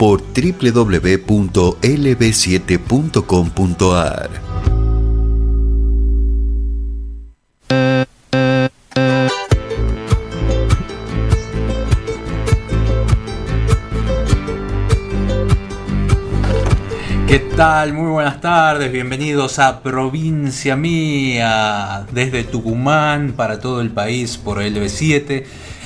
por www.lb7.com.ar. ¿Qué tal? Muy buenas tardes, bienvenidos a Provincia Mía, desde Tucumán para todo el país por LB7,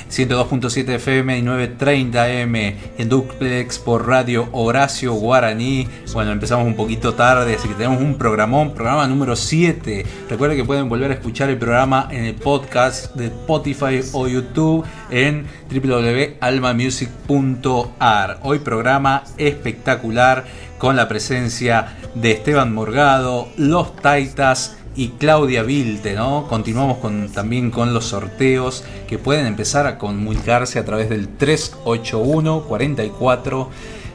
102.7 FM y 9.30 M en duplex por Radio Horacio Guaraní. Bueno, empezamos un poquito tarde, así que tenemos un programón, programa número 7. Recuerden que pueden volver a escuchar el programa en el podcast de Spotify o YouTube en www.almamusic.ar. Hoy programa espectacular con la presencia de Esteban Morgado, Los Taitas y Claudia Vilte, ¿no? Continuamos con, también con los sorteos que pueden empezar a comunicarse a través del 381 44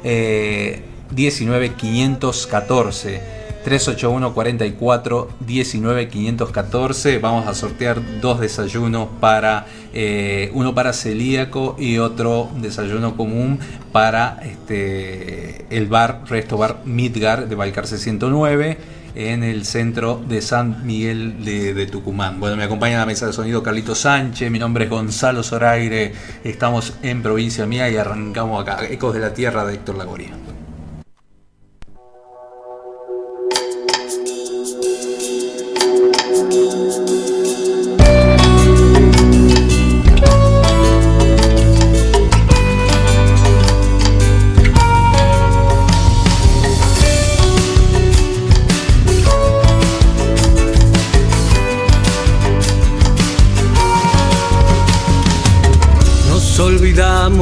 eh, 19 514. 381 44 19 514 vamos a sortear dos desayunos para eh, uno para celíaco y otro desayuno común para este, el bar Resto Bar Midgar de Balcarce 109 en el centro de San Miguel de, Tucumán. Bueno, me acompaña en la mesa de sonido Carlito Sánchez, mi nombre es Gonzalo Zoraire, estamos en provincia mía y arrancamos acá, Ecos de la Tierra de Héctor Lagoria.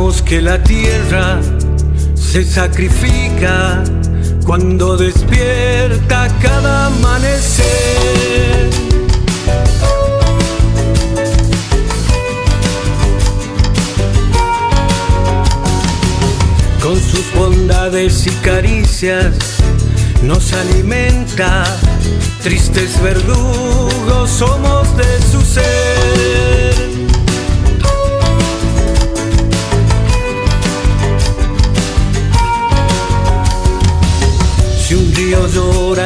Que la tierra se sacrifica cuando despierta cada amanecer. Con sus bondades y caricias nos alimenta, tristes verdugos somos de su ser.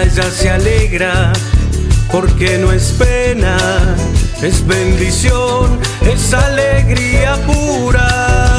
Ella se alegra, porque no es pena, es bendición, es alegría pura.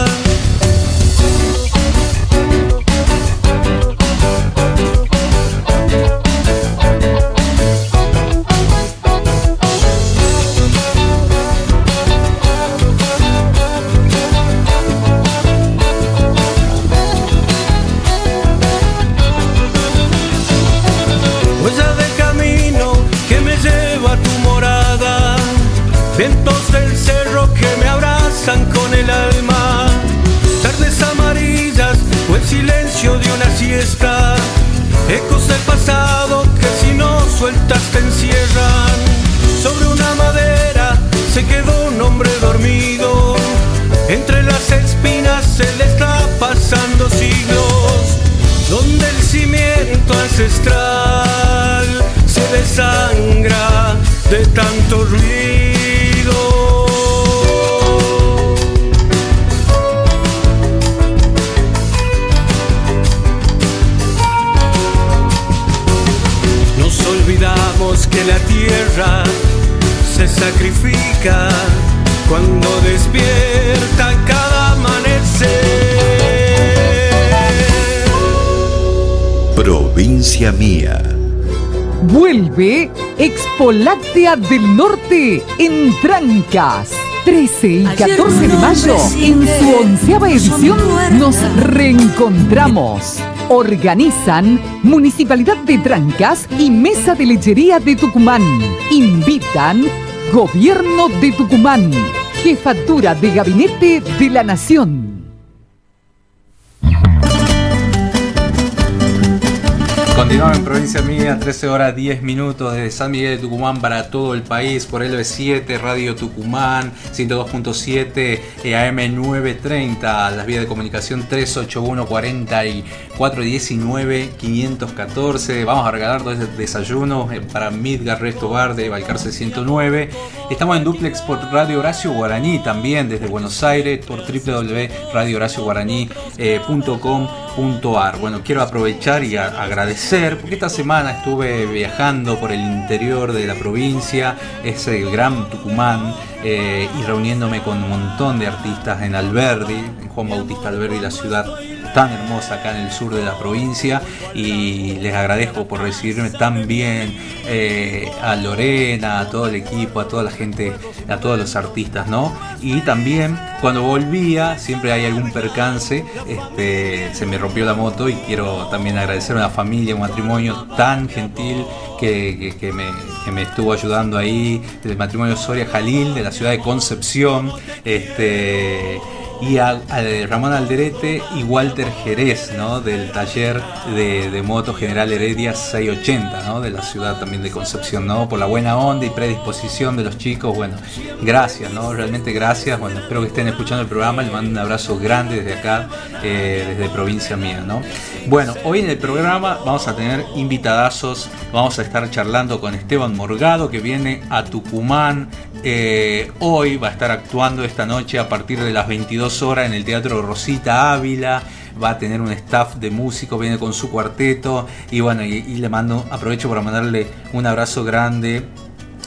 Ancestral se desangra de tanto ruido. Nos olvidamos que la tierra se sacrifica cuando despierta Provincia Mía. Vuelve Expo Láctea del Norte en Trancas. 13 y 14 de mayo, en su onceava edición, nos reencontramos. Organizan Municipalidad de Trancas y Mesa de Lechería de Tucumán. Invitan Gobierno de Tucumán. Jefatura de Gabinete de la Nación. Continuamos en provincia mía, 13 horas 10 minutos desde San Miguel de Tucumán para todo el país por LB7, Radio Tucumán, 102.7, AM 930, las vías de comunicación 381 4419 514. Vamos a regalar dos desayunos eh, para Midgar Resto Bar de Balcarce 109. Estamos en duplex por Radio Horacio Guaraní también desde Buenos Aires por www.radiohoracioguaraní.com.ar. Bueno, quiero aprovechar y agradecer porque esta semana estuve viajando por el interior de la provincia, es el Gran Tucumán. Eh, y reuniéndome con un montón de artistas en Alberdi, en Juan Bautista Alberdi, la ciudad tan hermosa acá en el sur de la provincia y les agradezco por recibirme tan bien eh, a Lorena, a todo el equipo, a toda la gente, a todos los artistas, ¿no? Y también cuando volvía, siempre hay algún percance, este, se me rompió la moto y quiero también agradecer a una familia, un matrimonio tan gentil que, me, que, me, estuvo ayudando ahí, el matrimonio Soria Jalil de la ciudad de Concepción. Este, y a, Ramón Alderete y Walter Jerez, ¿no? del taller de, moto General Heredia 680, ¿no? de la ciudad también de Concepción, ¿no? por la buena onda y predisposición de los chicos. Bueno, gracias, ¿no? realmente gracias. Bueno, espero que estén escuchando el programa. Les mando un abrazo grande desde acá, eh, desde provincia mía. ¿no? Bueno, hoy en el programa vamos a tener invitadazos. Vamos a estar charlando con Esteban Morgado, que viene a Tucumán. Eh, hoy va a estar actuando esta noche a partir de las 22 horas en el Teatro Rosita Ávila. Va a tener un staff de músicos, viene con su cuarteto. Y bueno, y, le mando, aprovecho para mandarle un abrazo grande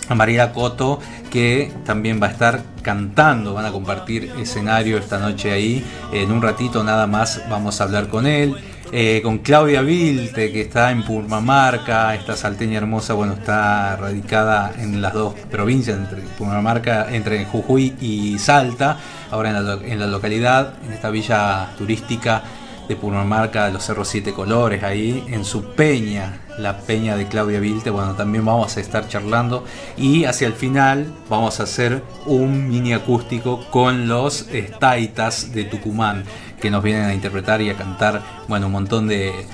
a María Coto, que también va a estar cantando, van a compartir escenario esta noche ahí. En un ratito nada más vamos a hablar con él. Eh, con Claudia Vilte, que está en Purmamarca, esta salteña hermosa, bueno, está radicada en las dos provincias, entre Purmamarca, entre Jujuy y Salta, ahora en la, en la localidad, en esta villa turística de Purmamarca, los Cerros Siete Colores, ahí en su peña, la peña de Claudia Vilte, bueno, también vamos a estar charlando. Y hacia el final vamos a hacer un mini acústico con los Taitas de Tucumán que nos vienen a interpretar y a cantar, bueno, un montón de,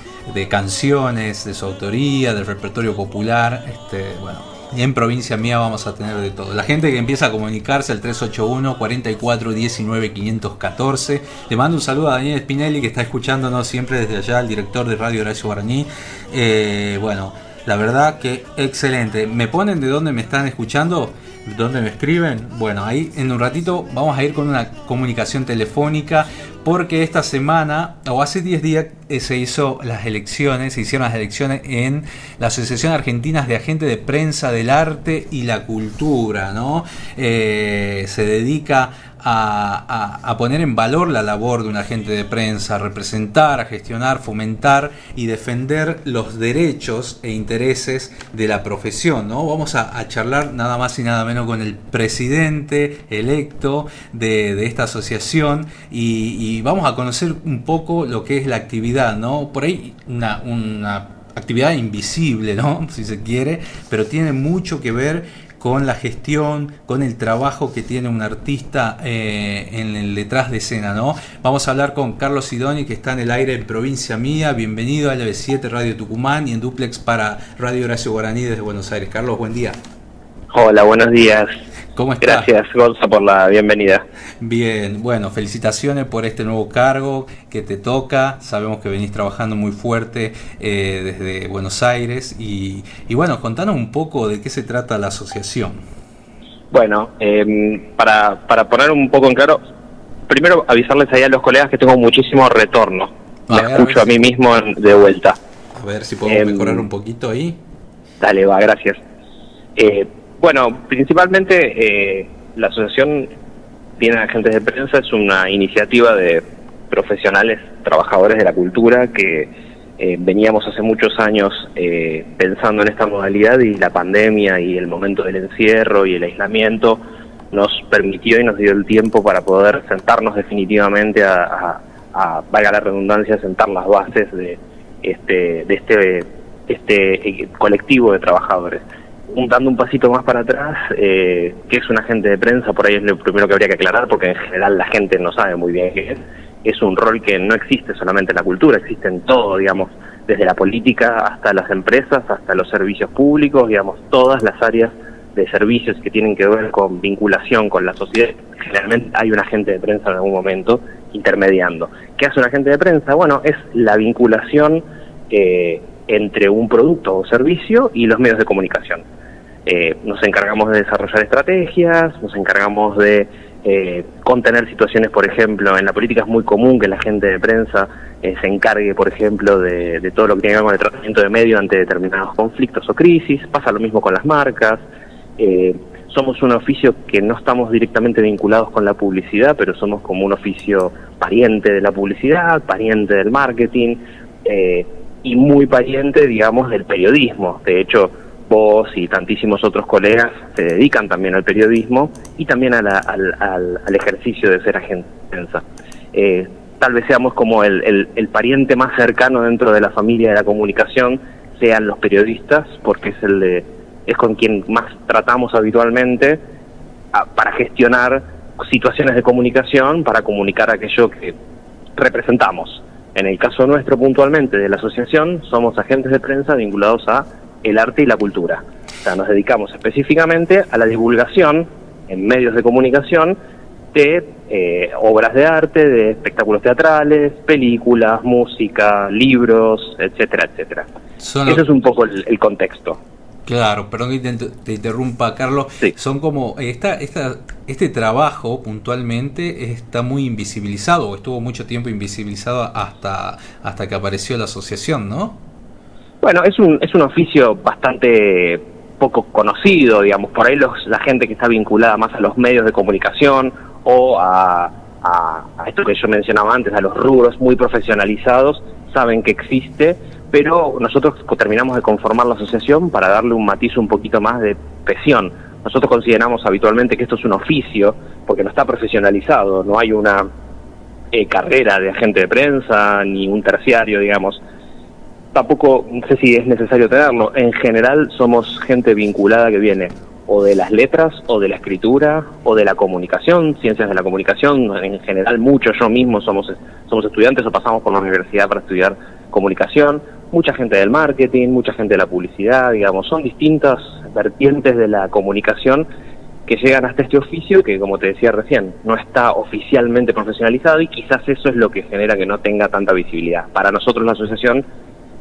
canciones de su autoría, del repertorio popular, este, bueno, en provincia mía vamos a tener de todo. La gente que empieza a comunicarse al 381 44 19 514. Le mando un saludo a Daniel Spinelli que está escuchándonos siempre desde allá, el director de Radio Horacio Guaraní. Eh, bueno, la verdad que excelente. ¿Me ponen de dónde me están escuchando? ¿Dónde me escriben? Bueno, ahí en un ratito vamos a ir con una comunicación telefónica porque esta semana, o hace 10 días, eh, se hizo las elecciones, se hicieron las elecciones en la Asociación Argentina de Agentes de Prensa del Arte y la Cultura, ¿no? Eh, se dedica a, poner en valor la labor de un agente de prensa, a representar, a gestionar, fomentar y defender los derechos e intereses de la profesión. ¿no? Vamos a, charlar nada más y nada menos con el presidente electo de, esta asociación y, vamos a conocer un poco lo que es la actividad. ¿no? Por ahí una, una actividad invisible, ¿no? si se quiere, pero tiene mucho que ver con la gestión, con el trabajo que tiene un artista eh, en el detrás de escena, ¿no? Vamos a hablar con Carlos Sidoni, que está en el aire en provincia mía. Bienvenido a LB7 Radio Tucumán y en duplex para Radio Horacio Guaraní desde Buenos Aires. Carlos, buen día. Hola, buenos días. ¿Cómo estás? Gracias, Gonza, por la bienvenida. Bien, bueno, felicitaciones por este nuevo cargo que te toca. Sabemos que venís trabajando muy fuerte eh, desde Buenos Aires. Y, bueno, contanos un poco de qué se trata la asociación. Bueno, em, para, para poner un poco en claro, primero avisarles ahí a los colegas que tengo muchísimo retorno. Me escucho a, mí mismo de vuelta. A ver si podemos em, mejorar un poquito ahí. Dale, va, gracias. Eh, bueno, principalmente eh, la asociación tiene agentes de prensa, es una iniciativa de profesionales, trabajadores de la cultura que eh, veníamos hace muchos años eh, pensando en esta modalidad y la pandemia y el momento del encierro y el aislamiento nos permitió y nos dio el tiempo para poder sentarnos definitivamente a, valga la redundancia, sentar las bases de este, de este, este colectivo de trabajadores dando un pasito más para atrás, eh, ¿qué es un agente de prensa? Por ahí es lo primero que habría que aclarar, porque en general la gente no sabe muy bien qué es. es un rol que no existe solamente en la cultura, existe en todo, digamos, desde la política hasta las empresas, hasta los servicios públicos, digamos, todas las áreas de servicios que tienen que ver con vinculación con la sociedad. Generalmente hay un agente de prensa en algún momento intermediando. ¿Qué hace un agente de prensa? Bueno, es la vinculación eh, entre un producto o servicio y los medios de comunicación. Eh, nos encargamos de desarrollar estrategias, nos encargamos de eh, contener situaciones, por ejemplo, en la política es muy común que la gente de prensa eh, se encargue, por ejemplo, de, todo lo que tiene que ver con el tratamiento de medio ante determinados conflictos o crisis, pasa lo mismo con las marcas. Eh, somos un oficio que no estamos directamente vinculados con la publicidad, pero somos como un oficio pariente de la publicidad, pariente del marketing y muy pariente, digamos, del periodismo. De hecho, vos y tantísimos otros colegas se dedican también al periodismo y también al, al, ejercicio de ser agente de prensa. Eh, tal vez seamos como el, el, pariente más cercano dentro de la familia de la comunicación, sean los periodistas, porque es el de, es con quien más tratamos habitualmente para gestionar situaciones de comunicación, para comunicar aquello que representamos. En el caso nuestro puntualmente de la asociación, somos agentes de prensa vinculados a el arte y la cultura. O sea, nos dedicamos específicamente a la divulgación en medios de comunicación de eh, obras de arte, de espectáculos teatrales, películas, música, libros, etcétera, etcétera. Ese es un poco el, contexto. Claro, perdón que te, interrumpa, Carlos. Son como esta, esta, este trabajo puntualmente está muy invisibilizado, estuvo mucho tiempo invisibilizado hasta, hasta que apareció la asociación, ¿no? Bueno, es un, es un oficio bastante poco conocido, digamos, por ahí los, la gente que está vinculada más a los medios de comunicación o a, a, esto que yo mencionaba antes, a los rubros muy profesionalizados, saben que existe, pero nosotros terminamos de conformar la asociación para darle un matiz un poquito más de presión. Nosotros consideramos habitualmente que esto es un oficio, porque no está profesionalizado, no hay una eh, carrera de agente de prensa, ni un terciario, digamos tampoco sé si es necesario tenerlo. En general somos gente vinculada que viene o de las letras, o de la escritura, o de la comunicación, ciencias de la comunicación. En general, muchos, yo mismo somos, somos estudiantes o pasamos por la universidad para estudiar comunicación. Mucha gente del marketing, mucha gente de la publicidad, digamos, son distintas vertientes de la comunicación que llegan hasta este oficio que, como te decía recién, no está oficialmente profesionalizado y quizás eso es lo que genera que no tenga tanta visibilidad. Para nosotros la asociación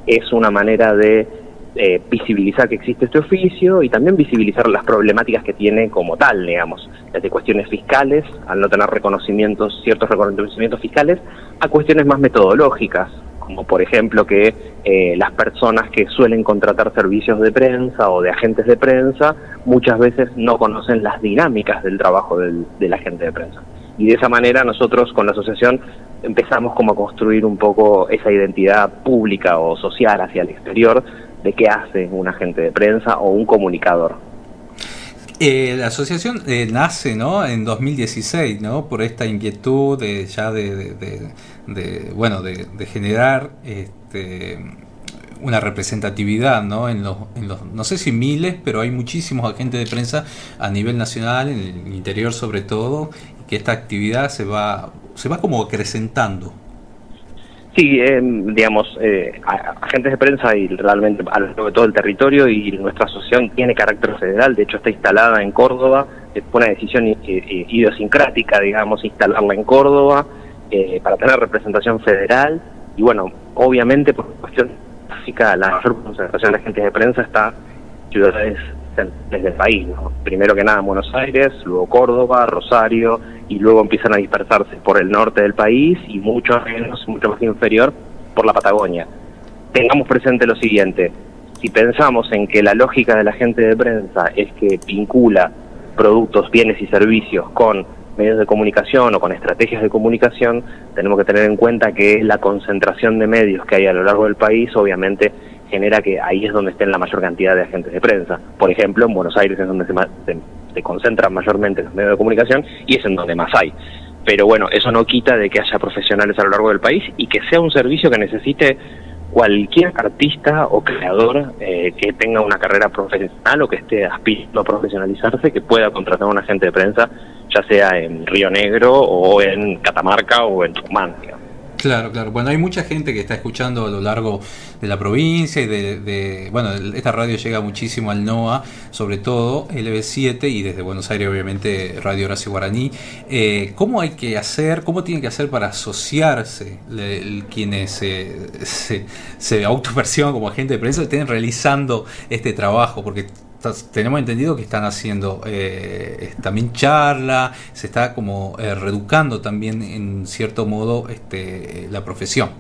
es una manera de eh, visibilizar que existe este oficio y también visibilizar las problemáticas que tiene como tal, digamos, desde cuestiones fiscales, al no tener reconocimientos, ciertos reconocimientos fiscales, a cuestiones más metodológicas, como por ejemplo que eh, las personas que suelen contratar servicios de prensa o de agentes de prensa muchas veces no conocen las dinámicas del trabajo del, del agente de prensa. Y de esa manera nosotros con la asociación empezamos como a construir un poco esa identidad pública o social hacia el exterior de qué hace un agente de prensa o un comunicador. Eh, la asociación eh, nace ¿no? en 2016 ¿no? por esta inquietud de, ya de, bueno de, generar este, una representatividad ¿no? En los no sé si miles pero hay muchísimos agentes de prensa a nivel nacional en el interior sobre todo que esta actividad se va se va como acrecentando. Sí, eh, digamos, eh, agentes de prensa y realmente a lo de todo el territorio y nuestra asociación tiene carácter federal, de hecho está instalada en Córdoba, fue una decisión idiosincrática, digamos, instalarla en Córdoba eh, para tener representación federal y bueno, obviamente por cuestión básica la mayor concentración de agentes de prensa está en ciudades desde el país, primero que nada en Buenos Aires, luego Córdoba, Rosario, y luego empiezan a dispersarse por el norte del país y mucho menos, mucho más inferior por la Patagonia. Tengamos presente lo siguiente, si pensamos en que la lógica de la gente de prensa es que vincula productos, bienes y servicios con medios de comunicación o con estrategias de comunicación, tenemos que tener en cuenta que la concentración de medios que hay a lo largo del país obviamente genera que ahí es donde estén la mayor cantidad de agentes de prensa. Por ejemplo, en Buenos Aires es donde se, se concentran mayormente los medios de comunicación y es en donde más hay. Pero bueno, eso no quita de que haya profesionales a lo largo del país y que sea un servicio que necesite cualquier artista o creador eh, que tenga una carrera profesional o que esté aspirando a profesionalizarse, que pueda contratar a un agente de prensa, ya sea en Río Negro o en Catamarca o en Tucumán. Claro, claro. Bueno, hay mucha gente que está escuchando a lo largo de la provincia y de, bueno, esta radio llega muchísimo al NOA, sobre todo LB7 y desde Buenos Aires obviamente Radio Horacio Guaraní. Eh, ¿Cómo hay que hacer, cómo tienen que hacer para asociarse quienes se, se autoperciban como agente de prensa estén realizando este trabajo? Porque tenemos entendido que están haciendo eh, también charla, se está como eh, reeducando también en cierto modo este, la profesión.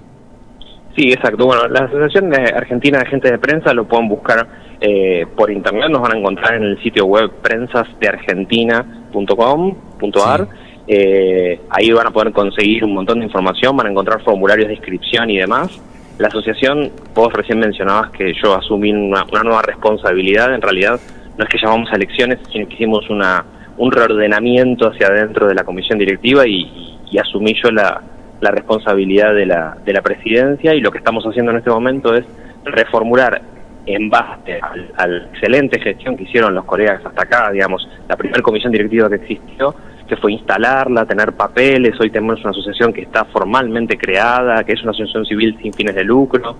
Sí, exacto. Bueno, la Asociación de Argentina de Agentes de Prensa lo pueden buscar eh, por internet, nos van a encontrar en el sitio web prensasdeargentina.com.ar. Eh, ahí van a poder conseguir un montón de información, van a encontrar formularios de inscripción y demás. La asociación, vos recién mencionabas que yo asumí una, nueva responsabilidad, en realidad no es que llamamos a elecciones, sino que hicimos una, un reordenamiento hacia adentro de la comisión directiva y, asumí yo la, responsabilidad de la, de la presidencia. Y lo que estamos haciendo en este momento es reformular en base a la excelente gestión que hicieron los colegas hasta acá, digamos, la primera comisión directiva que existió, fue instalarla, tener papeles, hoy tenemos una asociación que está formalmente creada, que es una asociación civil sin fines de lucro.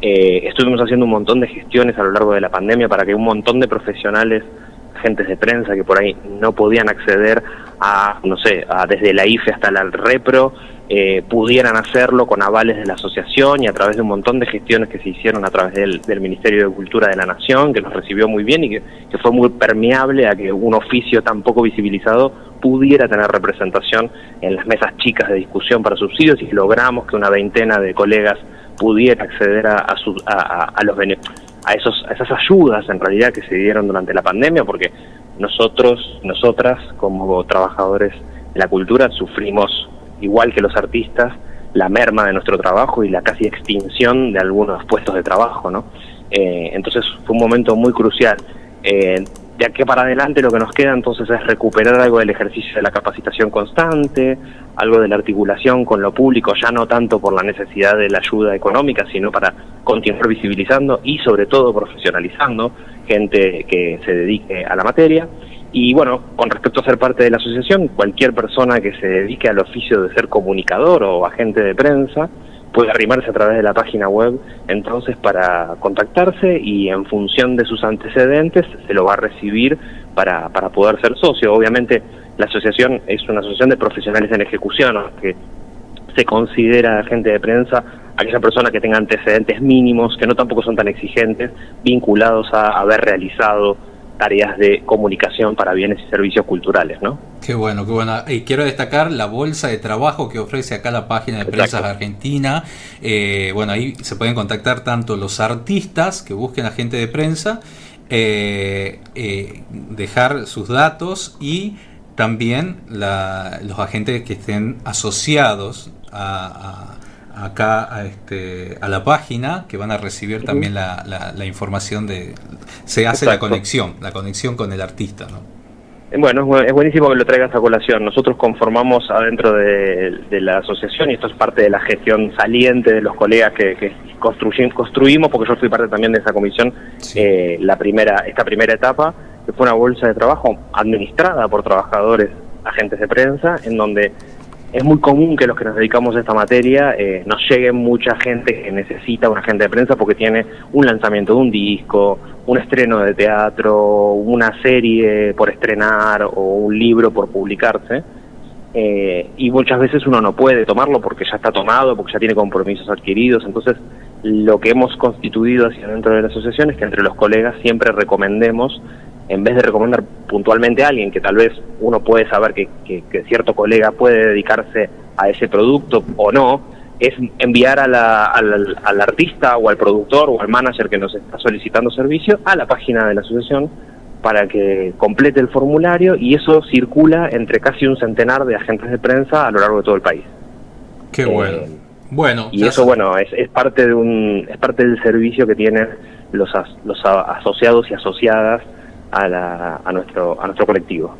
Eh, estuvimos haciendo un montón de gestiones a lo largo de la pandemia para que un montón de profesionales, agentes de prensa que por ahí no podían acceder a, no sé, a, desde la IFE hasta la REPRO, eh, pudieran hacerlo con avales de la asociación y a través de un montón de gestiones que se hicieron a través del, Ministerio de Cultura de la Nación, que nos recibió muy bien y que, fue muy permeable a que un oficio tan poco visibilizado pudiera tener representación en las mesas chicas de discusión para subsidios y logramos que una veintena de colegas pudiera acceder a, a, los a esos a esas ayudas en realidad que se dieron durante la pandemia porque nosotros nosotras como trabajadores de la cultura sufrimos igual que los artistas la merma de nuestro trabajo y la casi extinción de algunos puestos de trabajo no eh, entonces fue un momento muy crucial eh, de aquí para adelante lo que nos queda entonces es recuperar algo del ejercicio de la capacitación constante, algo de la articulación con lo público, ya no tanto por la necesidad de la ayuda económica, sino para continuar visibilizando y sobre todo profesionalizando gente que se dedique a la materia. Y bueno, con respecto a ser parte de la asociación, cualquier persona que se dedique al oficio de ser comunicador o agente de prensa, puede arrimarse a través de la página web entonces para contactarse y en función de sus antecedentes se lo va a recibir para, para poder ser socio. Obviamente la asociación es una asociación de profesionales en ejecución, que se considera agente de prensa aquella persona que tenga antecedentes mínimos, que no tampoco son tan exigentes, vinculados a haber realizado tareas de comunicación para bienes y servicios culturales, ¿no? Qué bueno, qué bueno. Y quiero destacar la bolsa de trabajo que ofrece acá la página de Prensas Argentina. Eh, bueno, ahí se pueden contactar tanto los artistas que busquen agente de prensa, eh, eh, dejar sus datos y también los agentes que estén asociados a acá a, este, a la página que van a recibir también la, la, información de... Se hace la conexión, la conexión con el artista, ¿no? Bueno, es buenísimo que lo traigas a colación. Nosotros conformamos adentro de, la asociación y esto es parte de la gestión saliente de los colegas que, que construimos, porque yo fui parte también de esa comisión, eh, la primera, esta primera etapa, que fue una bolsa de trabajo administrada por trabajadores, agentes de prensa, en donde es muy común que los que nos dedicamos a esta materia eh, nos llegue mucha gente que necesita un agente de prensa porque tiene un lanzamiento de un disco, un estreno de teatro, una serie por estrenar o un libro por publicarse. Eh, y muchas veces uno no puede tomarlo porque ya está tomado, porque ya tiene compromisos adquiridos. Entonces, lo que hemos constituido hacia dentro de la asociación es que entre los colegas siempre recomendemos en vez de recomendar puntualmente a alguien que tal vez uno puede saber que, cierto colega puede dedicarse a ese producto o no, es enviar al, al, artista o al productor o al manager que nos está solicitando servicio a la página de la asociación para que complete el formulario y eso circula entre casi un centenar de agentes de prensa a lo largo de todo el país. Qué bueno. Eh, bueno, y eso bueno es, es parte de un es parte del servicio que tienen los los asociados y asociadas a, la, a, nuestro, a nuestro colectivo.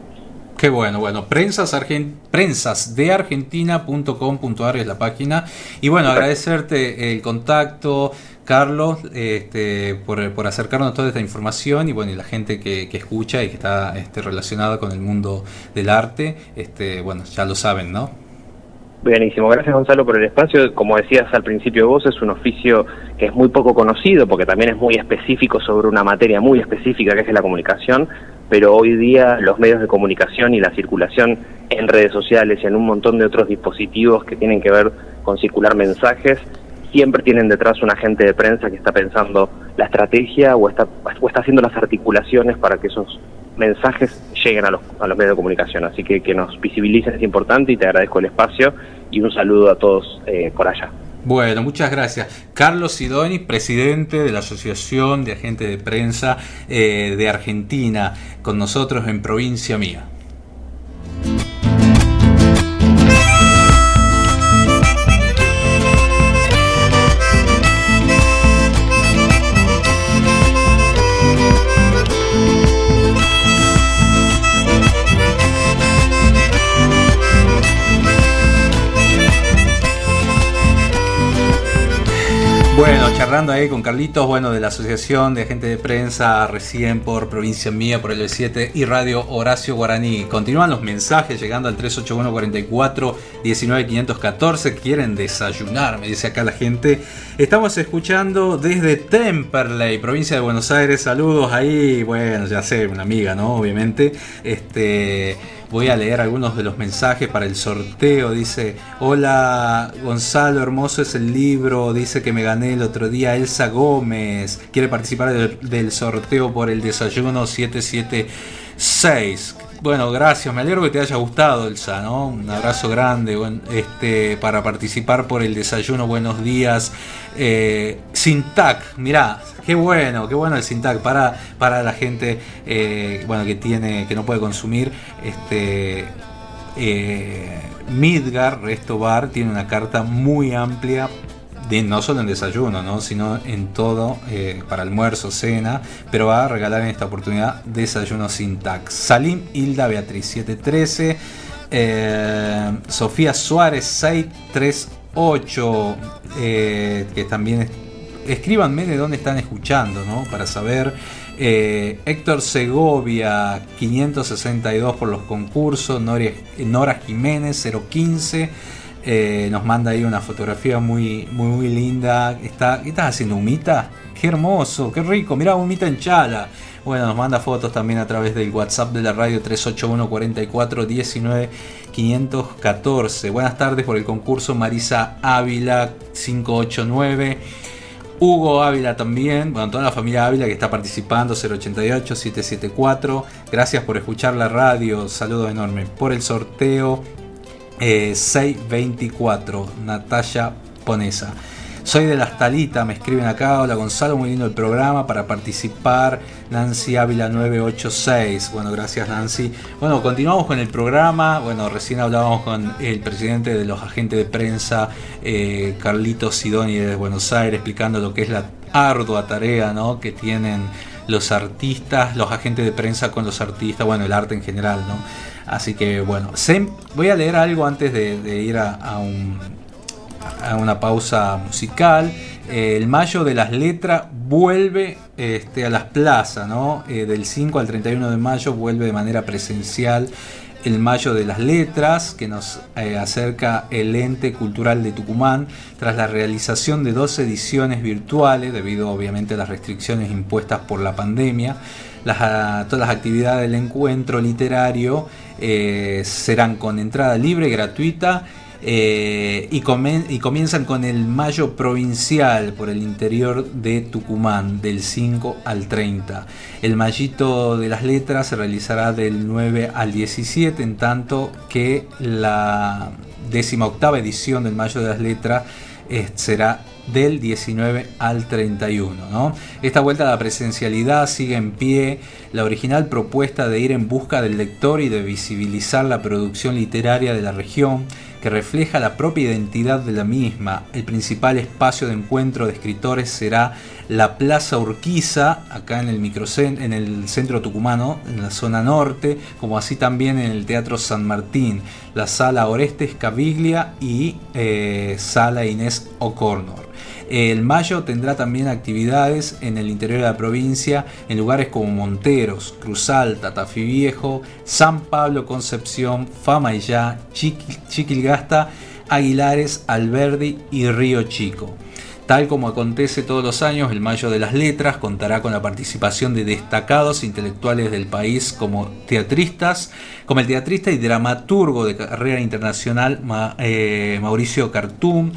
Qué bueno, bueno, prensas, argent, prensasdeargentina.com.ar es la página. Y bueno, agradecerte el contacto, Carlos, este, por, por, acercarnos toda esta información y bueno, y la gente que, escucha y que está este, relacionada con el mundo del arte, este, bueno, ya lo saben, ¿no? Buenísimo, gracias Gonzalo por el espacio. Como decías al principio vos, es un oficio que es muy poco conocido porque también es muy específico sobre una materia muy específica que es la comunicación, pero hoy día los medios de comunicación y la circulación en redes sociales y en un montón de otros dispositivos que tienen que ver con circular mensajes, siempre tienen detrás un agente de prensa que está pensando la estrategia o está, o está haciendo las articulaciones para que esos mensajes lleguen a los, a los medios de comunicación. Así que que nos visibilicen es importante y te agradezco el espacio y un saludo a todos eh, por allá. Bueno, muchas gracias. Carlos Sidoni, presidente de la Asociación de Agentes de Prensa eh, de Argentina, con nosotros en Provincia Mía. Bueno, charlando ahí con Carlitos, bueno, de la Asociación de Agentes de Prensa, recién por Provincia Mía, por el 7 y Radio Horacio Guaraní. Continúan los mensajes llegando al 381 44 19514. Quieren desayunar, me dice acá la gente. Estamos escuchando desde Temperley, provincia de Buenos Aires. Saludos ahí, bueno, ya sé, una amiga, ¿no? Obviamente. Este. Voy a leer algunos de los mensajes para el sorteo. Dice, hola Gonzalo, hermoso es el libro. Dice que me gané el otro día Elsa Gómez. Quiere participar del, sorteo por el desayuno 776. Bueno, gracias, me alegro que te haya gustado, Elsa, ¿no? Un abrazo grande este, para participar por el desayuno. Buenos días. Eh, Sintac, mirá, qué bueno, qué bueno el Sintac para, para la gente eh, bueno, que tiene, que no puede consumir. Este, eh, Midgar Resto Bar tiene una carta muy amplia no solo en desayuno, ¿no? sino en todo, eh, para almuerzo, cena, pero va a regalar en esta oportunidad desayuno sin tax. Salim Hilda Beatriz 713, eh, Sofía Suárez 638, eh, que también escríbanme de dónde están escuchando, ¿no? Para saber. Héctor Segovia 562 por los concursos, Nora Jiménez 015. Eh, nos manda ahí una fotografía muy, muy, linda. Está, ¿Qué estás haciendo? ¿Humita? Qué hermoso, qué rico. Mira, humita en chala. Bueno, nos manda fotos también a través del WhatsApp de la radio 381 44 19 514. Buenas tardes por el concurso Marisa Ávila 589. Hugo Ávila también, bueno, toda la familia Ávila que está participando, 088 774. Gracias por escuchar la radio, saludo enorme por el sorteo 624, eh, Natalia Ponesa. Soy de las Talita, me escriben acá. Hola Gonzalo, muy lindo el programa para participar. Nancy Ávila 986. Bueno, gracias Nancy. Bueno, continuamos con el programa. Bueno, recién hablábamos con el presidente de los agentes de prensa, eh, Carlitos Sidoni de Buenos Aires, explicando lo que es la ardua tarea ¿no? que tienen los artistas, los agentes de prensa con los artistas, bueno, el arte en general, ¿no? Así que bueno, voy a leer algo antes de, ir a, una pausa musical. El Mayo de las Letras vuelve este, a las plazas, ¿no? Eh, del 5 al 31 de mayo vuelve de manera presencial el Mayo de las Letras, que nos eh, acerca el ente cultural de Tucumán, tras la realización de dos ediciones virtuales, debido obviamente a las restricciones impuestas por la pandemia. Las, todas las actividades del encuentro literario eh, serán con entrada libre gratuita eh, y, y, comienzan con el Mayo Provincial por el interior de Tucumán del 5 al 30. El Mayito de las Letras se realizará del 9 al 17, en tanto que la 18 edición del Mayo de las Letras eh, será del 19 al 31. Esta vuelta a la presencialidad sigue en pie la original propuesta de ir en busca del lector y de visibilizar la producción literaria de la región que refleja la propia identidad de la misma. El principal espacio de encuentro de escritores será la Plaza Urquiza, acá en el, microcentro, en el centro tucumano, en la zona norte, como así también en el Teatro San Martín, la Sala Orestes Caviglia y eh, Sala Inés O'Connor. El mayo tendrá también actividades en el interior de la provincia en lugares como Monteros, Cruz Alta, Tafí Viejo, San Pablo, Concepción, Famayá, Chiquilgasta, Aguilares, Alberdi y Río Chico. Tal como acontece todos los años, el Mayo de las Letras contará con la participación de destacados intelectuales del país como teatristas, como el teatrista y dramaturgo de carrera internacional eh, Mauricio Cartum,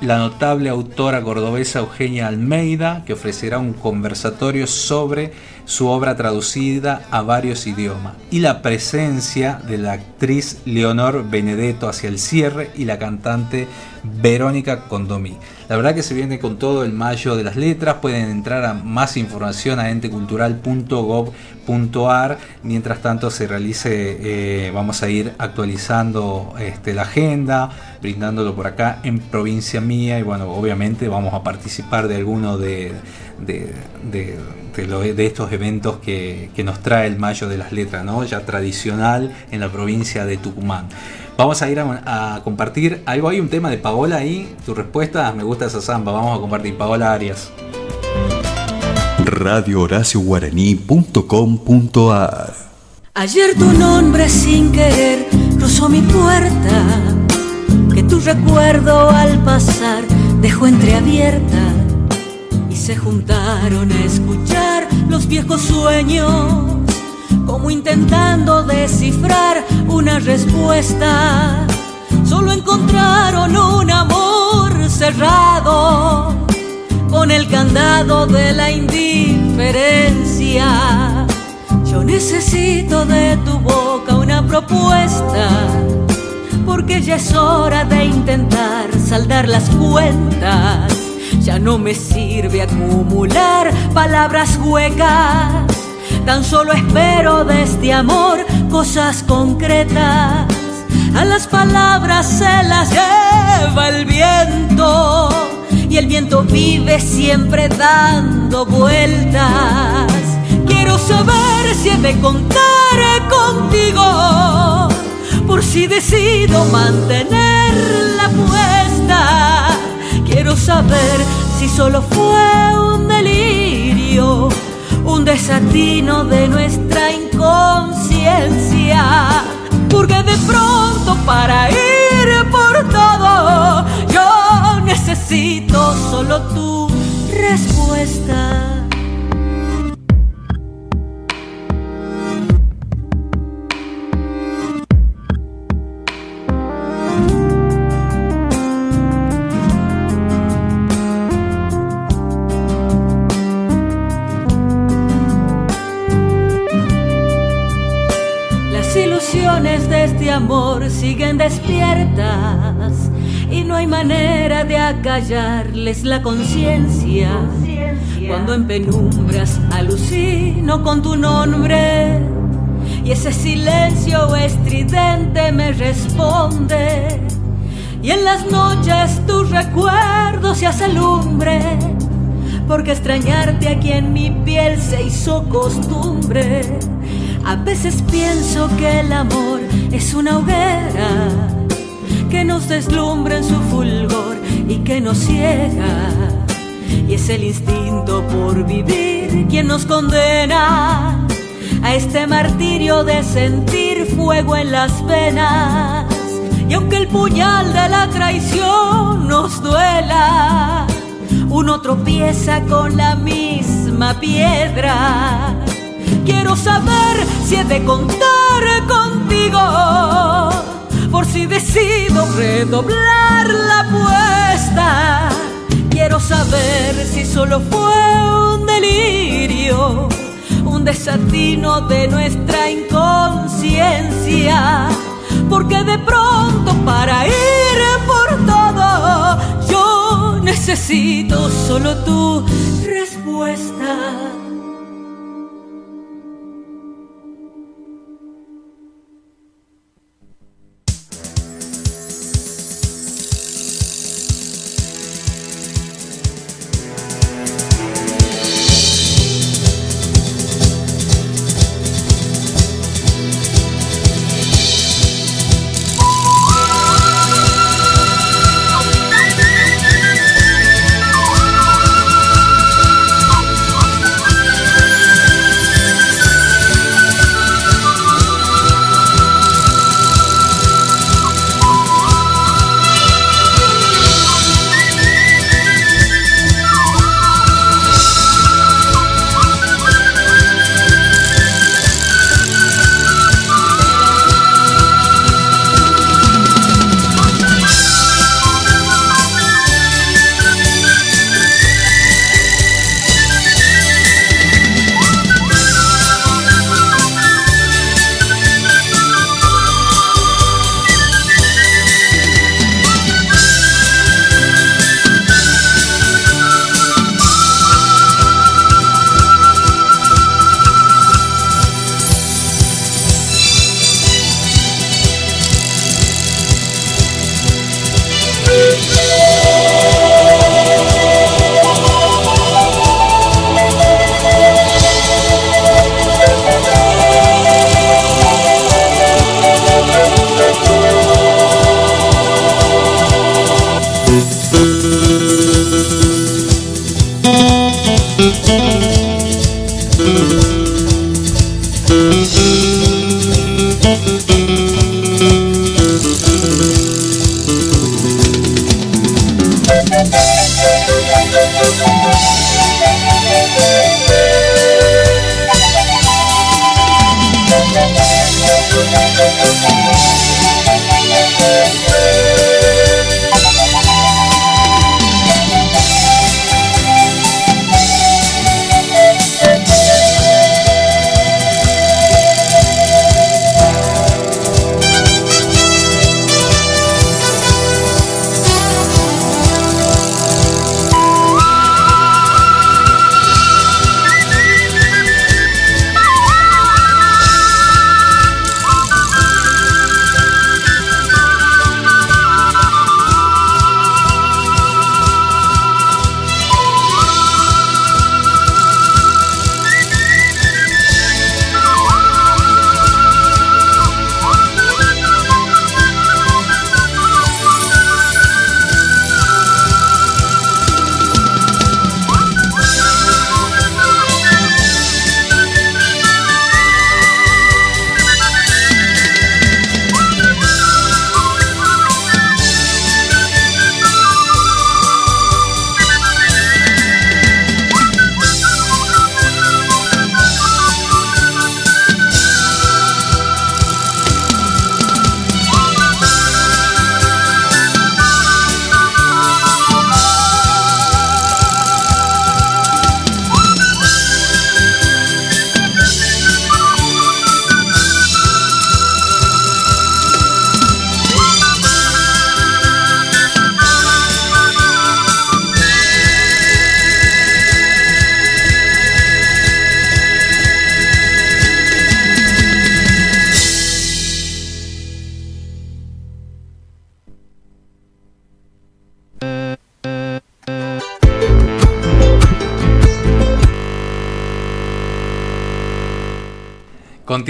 la notable autora cordobesa Eugenia Almeida, que ofrecerá un conversatorio sobre su obra traducida a varios idiomas, y la presencia de la actriz Leonor Benedetto hacia el cierre y la cantante Verónica Condomí. La verdad que se viene con todo el mayo de las letras, pueden entrar a más información a entecultural.gov.ar, mientras tanto se realice, eh, vamos a ir actualizando este, la agenda, brindándolo por acá en provincia mía y bueno, obviamente vamos a participar de alguno de, de, de, estos eventos que, nos trae el Mayo de las Letras, ¿no? ya tradicional en la provincia de Tucumán. Vamos a ir a, compartir algo. Hay un tema de Paola ahí. Tu respuesta, me gusta esa samba. Vamos a compartir. Paola Arias. Radio Ayer tu nombre sin querer cruzó mi puerta, que tu recuerdo al pasar dejó entreabierta y se juntaron a escuchar los viejos sueños como intentando descifrar una respuesta. Solo encontraron un amor cerrado con el candado de la indiferencia. Yo necesito de tu boca una propuesta, porque ya es hora de intentar saldar las cuentas. Ya no me sirve acumular palabras huecas Tan solo espero de este amor cosas concretas. A las palabras se las lleva el viento y el viento vive siempre dando vueltas. Quiero saber si he de contar contigo por si decido mantener la apuesta. Quiero saber si solo fue un delirio un desatino de nuestra inconsciencia. Porque de pronto para ir por todo, yo necesito solo tu respuesta. Amor siguen despiertas y no hay manera de acallarles la conciencia. Cuando en penumbras alucino con tu nombre y ese silencio estridente me responde. Y en las noches tu recuerdo se hace lumbre, porque extrañarte aquí en mi piel se hizo costumbre. A veces pienso que el amor es una hoguera que nos deslumbra en su fulgor y que nos ciega. Y es el instinto por vivir quien nos condena a este martirio de sentir fuego en las venas. Y aunque el puñal de la traición nos duela, uno tropieza con la misma piedra Quiero saber si he de contar contigo, por si decido redoblar la apuesta. Quiero saber si solo fue un delirio, un desatino de nuestra inconsciencia. Porque de pronto para ir por todo, yo necesito solo tu respuesta.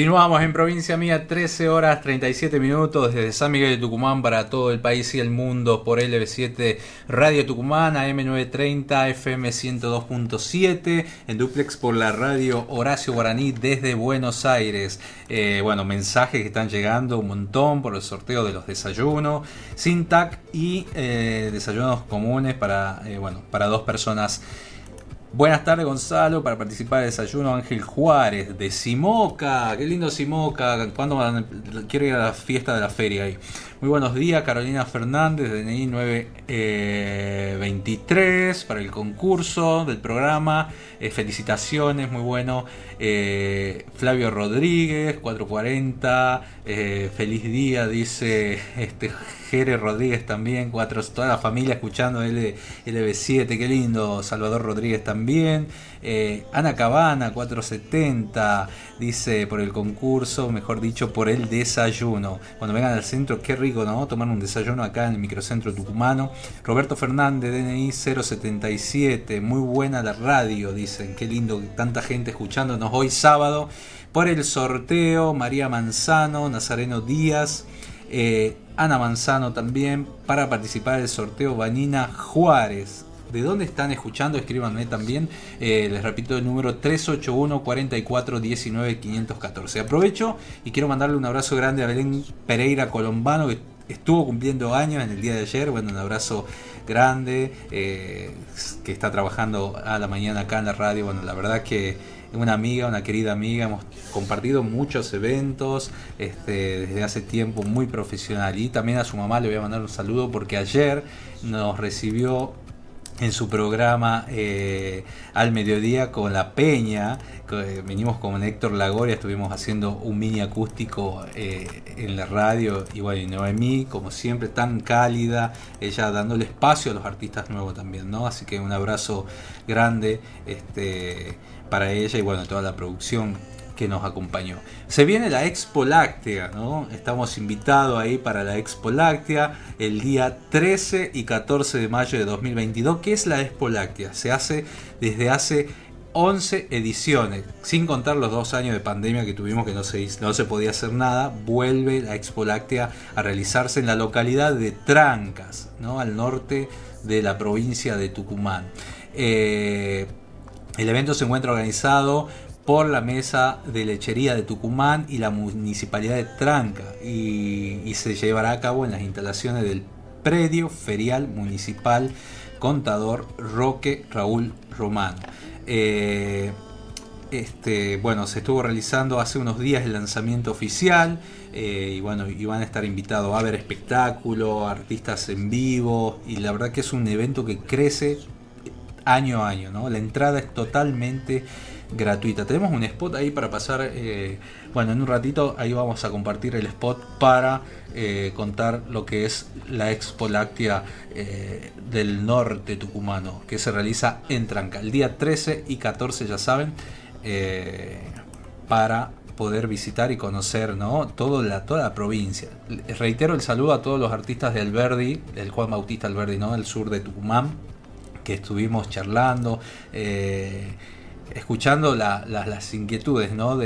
Continuamos en Provincia Mía, 13 horas 37 minutos desde San Miguel de Tucumán para todo el país y el mundo por LB7 Radio Tucumán, AM930, FM 102.7, en duplex por la radio Horacio Guaraní desde Buenos Aires. Eh, bueno, mensajes que están llegando un montón por el sorteo de los desayunos, Sintac y eh, desayunos comunes para, eh, bueno, para dos personas Buenas tardes Gonzalo, para participar del desayuno Ángel Juárez de Simoca, qué lindo Simoca, ¿cuándo quiero ir a la fiesta de la feria ahí? Muy buenos días, Carolina Fernández, DNI 923 para el concurso del programa. Eh, felicitaciones, muy bueno. Eh, Flavio Rodríguez, 440. Eh, feliz día, dice este Jere Rodríguez también. Cuatro, toda la familia escuchando L, LB7, qué lindo. Salvador Rodríguez también. Eh, Ana Cabana, 470, dice por el concurso, mejor dicho, por el desayuno. Cuando vengan al centro, qué rico, ¿no? Tomar un desayuno acá en el microcentro tucumano. Roberto Fernández, DNI 077, muy buena la radio, dicen. Qué lindo, tanta gente escuchándonos hoy sábado. Por el sorteo, María Manzano, Nazareno Díaz. Eh, Ana Manzano también para participar del sorteo Vanina Juárez de dónde están escuchando, escríbanme también. Eh, les repito el número 381 44 19 514. Aprovecho y quiero mandarle un abrazo grande a Belén Pereira Colombano, que estuvo cumpliendo años en el día de ayer. Bueno, un abrazo grande, eh, que está trabajando a la mañana acá en la radio. Bueno, la verdad que una amiga, una querida amiga, hemos compartido muchos eventos este, desde hace tiempo, muy profesional. Y también a su mamá le voy a mandar un saludo porque ayer nos recibió en su programa eh, al mediodía con La Peña. Eh, venimos con Héctor Lagoria, estuvimos haciendo un mini acústico eh, en la radio. Y bueno, Noemí, como siempre, tan cálida, ella dándole espacio a los artistas nuevos también, ¿no? Así que un abrazo grande este, para ella y bueno, toda la producción que nos acompañó. Se viene la Expo Láctea, ¿no? Estamos invitados ahí para la Expo Láctea el día 13 y 14 de mayo de 2022. ¿Qué es la Expo Láctea? Se hace desde hace 11 ediciones, sin contar los dos años de pandemia que tuvimos que no se, no se podía hacer nada, vuelve la Expo Láctea a realizarse en la localidad de Trancas, ¿no? al norte de la provincia de Tucumán. Eh, el evento se encuentra organizado por la Mesa de Lechería de Tucumán y la Municipalidad de Tranca y, se llevará a cabo en las instalaciones del predio ferial municipal contador Roque Raúl Román. Eh, este, bueno, se estuvo realizando hace unos días el lanzamiento oficial eh, y bueno, y van a estar invitados a ver espectáculos, artistas en vivo y la verdad que es un evento que crece año a año, ¿no? La entrada es totalmente gratuita. Tenemos un spot ahí para pasar, eh, bueno, en un ratito ahí vamos a compartir el spot para eh, contar lo que es la Expo Láctea eh, del norte tucumano, que se realiza en Tranca, el día 13 y 14, ya saben, para poder visitar y conocer ¿no? Todo la, toda la provincia. Reitero el saludo a todos los artistas de Alberdi, del Juan Bautista Alberdi, ¿no? del sur de Tucumán, que estuvimos charlando escuchando las inquietudes, ¿no?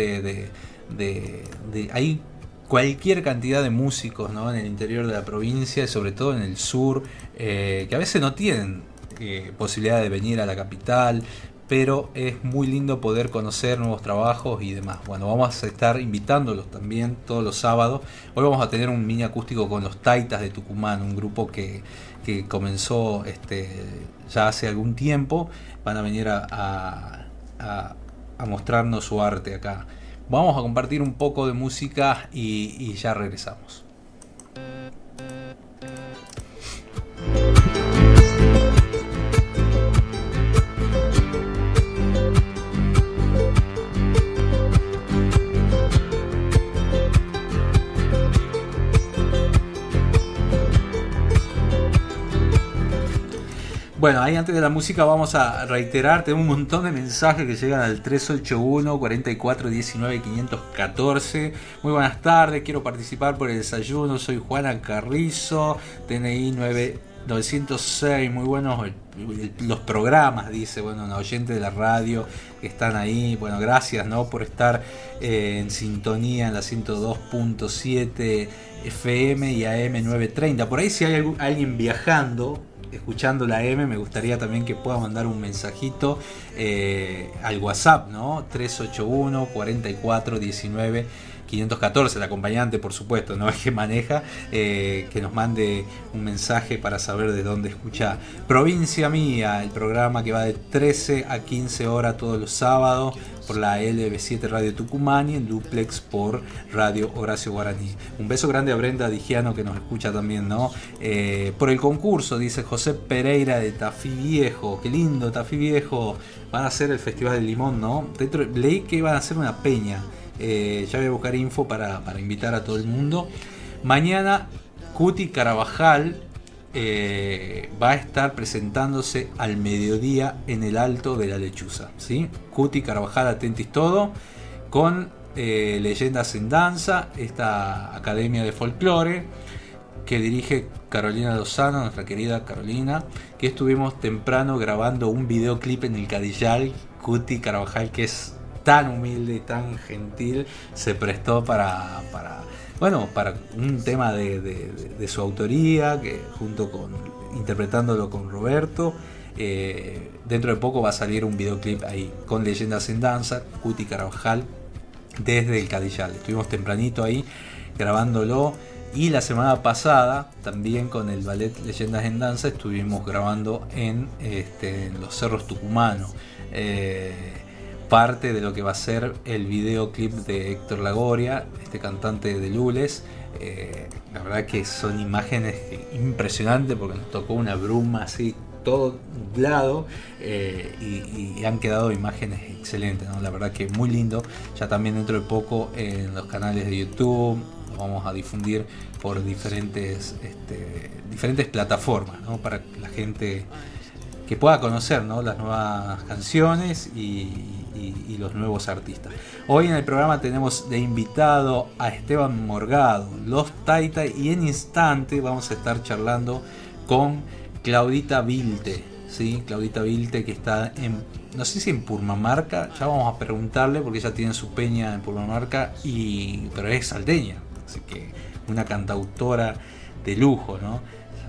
Hay cualquier cantidad de músicos, ¿no? En el interior de la provincia, y sobre todo en el sur, eh, que a veces no tienen eh, posibilidad de venir a la capital, pero es muy lindo poder conocer nuevos trabajos y demás. Bueno, vamos a estar invitándolos también todos los sábados. Hoy vamos a tener un mini acústico con los Taitas de Tucumán, un grupo que, comenzó este, ya hace algún tiempo. Van a venir a, mostrarnos su arte acá. Vamos a compartir un poco de música y ya regresamos. Bueno, ahí antes de la música vamos a reiterar, tengo un montón de mensajes que llegan al 381 44 19 514. Muy buenas tardes, quiero participar por el desayuno, soy Juana Carrizo, TNI 9 906, muy buenos los programas, dice, bueno, un oyente de la radio que están ahí. Bueno, gracias ¿no? por estar eh, en sintonía en la 102.7 FM y AM 930. Por ahí si hay alguien viajando, escuchando la M, me gustaría también que pueda mandar un mensajito eh, al WhatsApp, ¿no? 381 44 19 514, el acompañante, por supuesto, no es que maneja, eh, que nos mande un mensaje para saber de dónde escucha Provincia Mía, el programa que va de 13 a 15 horas todos los sábados por la LB7 Radio Tucumán y en duplex por Radio Horacio Guaraní. Un beso grande a Brenda Digiano que nos escucha también, ¿no? Eh, por el concurso, dice José Pereira de Tafí Viejo. Qué lindo, Tafí Viejo. Van a hacer el Festival del Limón, ¿no? Leí que iban a hacer una peña. Eh, ya voy a buscar info para, invitar a todo el mundo. Mañana Cuti Carabajal eh, va a estar presentándose al mediodía en el Alto de la Lechuza. ¿sí? Cuti Carabajal, atentis todo, con eh, Leyendas en Danza, esta academia de folclore que dirige Carolina Lozano, nuestra querida Carolina, que estuvimos temprano grabando un videoclip en el Cadillal, Cuti Carabajal, que es tan humilde y tan gentil se prestó para, bueno, para un tema de, su autoría, que junto con interpretándolo con Roberto. Eh, dentro de poco va a salir un videoclip ahí con Leyendas en Danza, Cuti Carabajal, desde el Cadillal. Estuvimos tempranito ahí grabándolo. Y la semana pasada, también con el ballet Leyendas en Danza, estuvimos grabando en, este, los cerros tucumanos. Eh, parte de lo que va a ser el videoclip de Héctor Lagoria, este cantante de Lules. Eh, la verdad que son imágenes impresionantes porque nos tocó una bruma así todo nublado eh, y, han quedado imágenes excelentes, la verdad que muy lindo. Ya también dentro de poco en los canales de YouTube lo vamos a difundir por diferentes, este, diferentes plataformas para la gente que pueda conocer las nuevas canciones y, los nuevos artistas. Hoy en el programa tenemos de invitado a Esteban Morgado, Los Taita, y en instante vamos a estar charlando con Claudita Vilte. ¿sí? Claudita Vilte que está en, no sé si en Purmamarca, ya vamos a preguntarle porque ella tiene su peña en Purmamarca, y, pero es salteña, así que una cantautora de lujo, ¿no?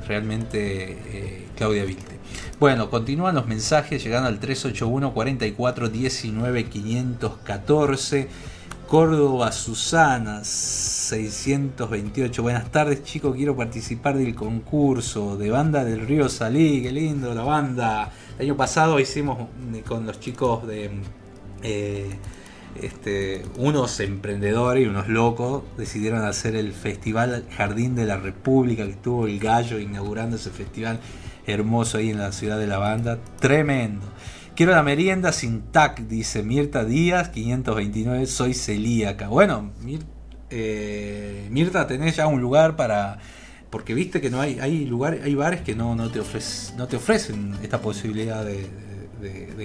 Realmente eh, Claudia Vilte. Bueno, continúan los mensajes llegando al 381 44 19 514. Córdoba Susana 628. Buenas tardes, chicos. Quiero participar del concurso de banda del Río Salí. Qué lindo la banda. El año pasado hicimos eh, con los chicos de eh, este, unos emprendedores y unos locos decidieron hacer el festival Jardín de la República que tuvo el gallo inaugurando ese festival hermoso ahí en la ciudad de la banda. Tremendo. Quiero la merienda sin tac, dice Mirta Díaz, 529, soy celíaca. Bueno, eh, Mirta, tenés ya un lugar para... Porque viste que no hay, hay lugares, hay bares que no, no, te, ofrecen, no te ofrecen esta posibilidad de,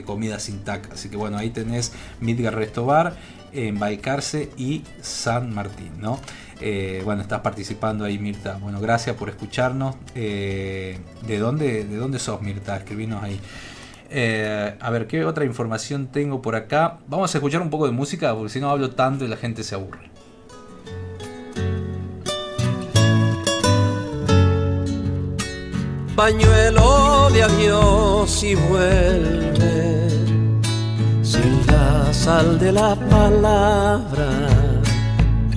comida sin tac. Así que bueno, ahí tenés Midgar Restobar en Balcarce y San Martín, ¿no? Eh, bueno, estás participando ahí, Mirta. Bueno, gracias por escucharnos. Eh, ¿de, dónde, ¿De dónde sos, Mirta? Escribinos ahí. Eh, a ver, ¿qué otra información tengo por acá? Vamos a escuchar un poco de música, porque si no hablo tanto y la gente se aburre. Pañuelo de adiós y vuelve sin la sal de la palabra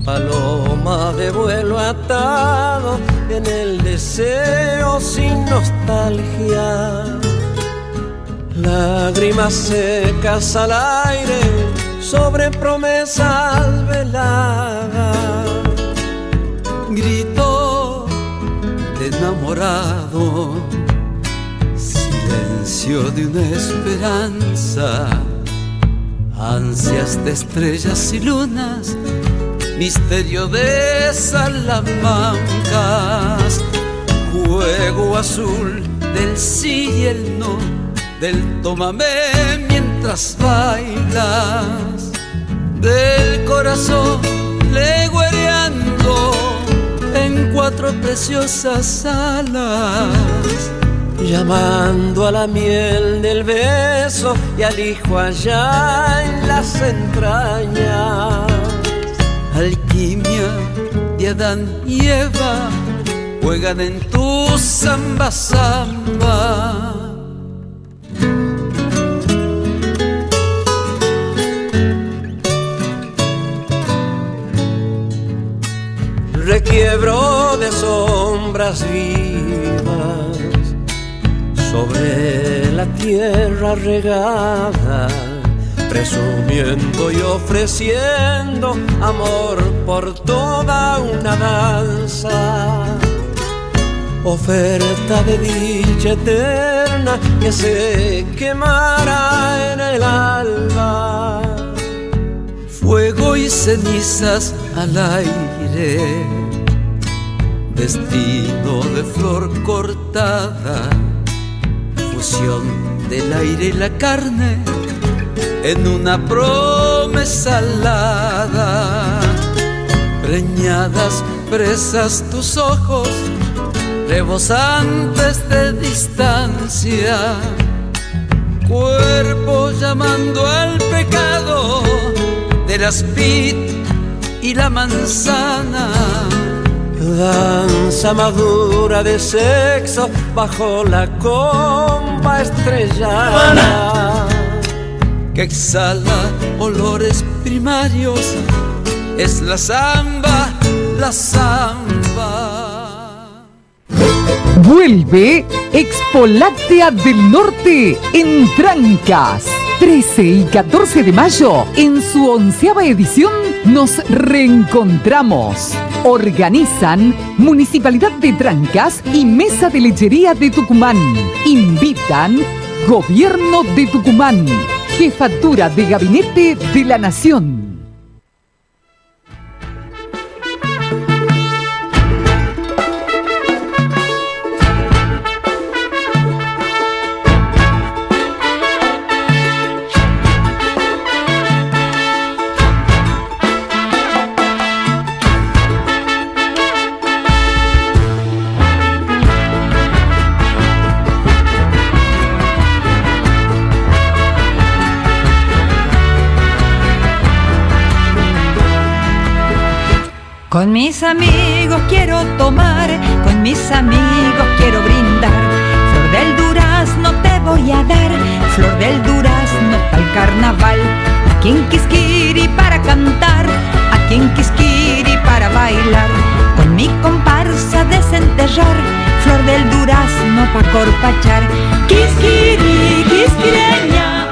paloma de vuelo atado en el deseo sin nostalgia. Lágrimas secas al aire sobre promesas veladas. Grito de enamorado, silencio de una esperanza, ansias de estrellas y lunas. Misterio de salamancas, juego azul del sí y el no, del tómame mientras bailas, del corazón en cuatro preciosas alas, llamando a la miel del beso y al hijo allá en las entrañas. Alquimia de Adán y Eva juegan en tu samba samba. Requiebro de sombras vivas sobre la tierra regada, presumiendo y ofreciendo amor por toda una danza. Oferta de dicha eterna que se quemará en el alba. Fuego y cenizas al aire, destino de flor cortada, fusión del aire y la carne en una promesa alada. Preñadas presas tus ojos, rebosantes de distancia, cuerpo llamando al pecado de las y la manzana. Danza madura de sexo bajo la comba estrellada que exhala olores primarios. Es la samba, la samba. Vuelve Expo Láctea del Norte en Trancas 13 y 14 de mayo, en su onceava edición, nos reencontramos. Organizan Municipalidad de Trancas y Mesa de Lechería de Tucumán. Invitan Gobierno de Tucumán, Jefatura de Gabinete de la Nación. Con mis amigos quiero tomar, con mis amigos quiero brindar. Flor del durazno te voy a dar, flor del durazno para el carnaval. Aquí en Quisquiri para cantar, aquí en Quisquiri para bailar. Con mi comparsa desenterrar, flor del durazno para corpachar. Quisquiri, quisquireña.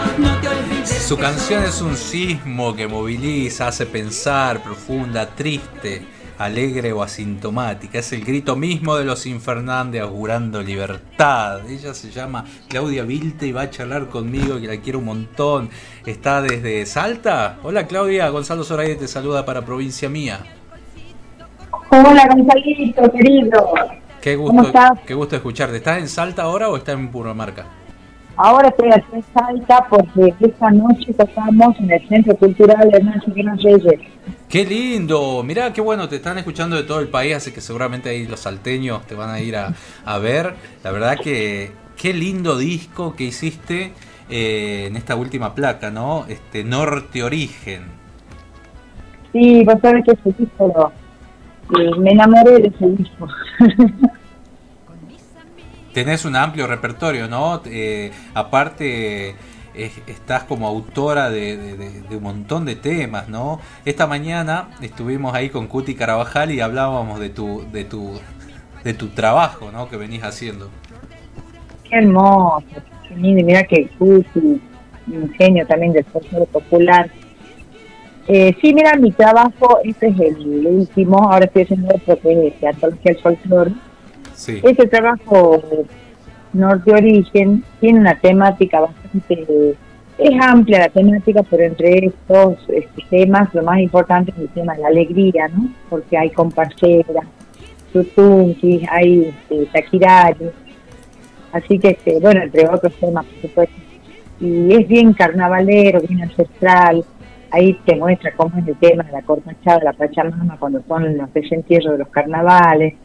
Su canción es un sismo que moviliza, hace pensar, profunda, triste alegre o asintomática. Es el grito mismo de los Infernández augurando libertad. Ella se llama Claudia Vilte y va a charlar conmigo, que la quiero un montón. Está desde Salta. Hola Claudia, Gonzalo Zoraide te saluda para Provincia Mía. Hola Gonzalito, querido. Qué gusto, qué gusto escucharte. ¿Estás en Salta ahora o estás en Purmamarca? Ahora estoy aquí en Salta porque esta noche tocamos en el Centro Cultural de Nacho Reyes. Qué lindo, mirá qué bueno, te están escuchando de todo el país, así que seguramente ahí los salteños te van a ir a, ver. La verdad que qué lindo disco que hiciste eh, en esta última placa, ¿no? Este Norte Origen. Sí, vos sabés que ese disco me enamoré de ese disco. Tenés un amplio repertorio, ¿no? Eh, aparte estás como autora de, un montón de temas, ¿no? Esta mañana estuvimos ahí con Cuti Carabajal y hablábamos de tu, de tu, de tu trabajo, ¿no? Que venís haciendo. Qué hermoso, qué lindo, mira que Cuti, un genio también del folclore popular. Eh, sí, mira, mi trabajo, este es el último, ahora estoy haciendo otro que es Teatrología del Folclore. Sí. Este trabajo Norte Origen tiene una temática bastante, es amplia la temática, pero entre estos este, temas lo más importante es el tema de la alegría, ¿no? Porque hay comparsera, tutunquis, hay este, así que, este, bueno, entre otros temas, por supuesto. Y es bien carnavalero, bien ancestral, ahí te muestra cómo es el tema de la cortachada, la Pachamama, cuando son los desentierros de los carnavales,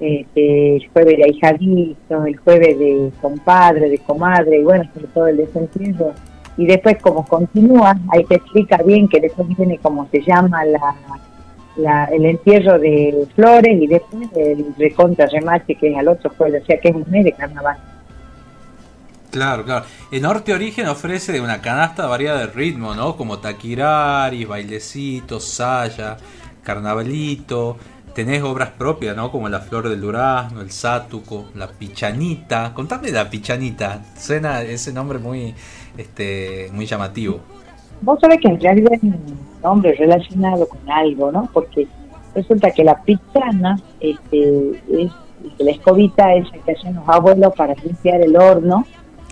este, el jueves de ahijadito, el jueves de compadre, de comadre, y bueno, sobre todo el desentierro. Y después, como continúa, ahí te explica bien que después viene como se llama la, la, el entierro de flores y después el recontra remate que es al otro jueves, o sea que es un mes de carnaval. Claro, claro. El Norte Origen ofrece una canasta variada de ritmo, ¿no? Como taquiraris, bailecitos, saya, carnavalito. Tenés obras propias, ¿no? Como La Flor del Durazno, El Sátuco, La Pichanita. Contame la Pichanita. Suena ese nombre muy, este, muy llamativo. Vos sabés que en realidad es un nombre relacionado con algo, ¿no? Porque resulta que la pichana este, es la escobita esa que hacen los abuelos para limpiar el horno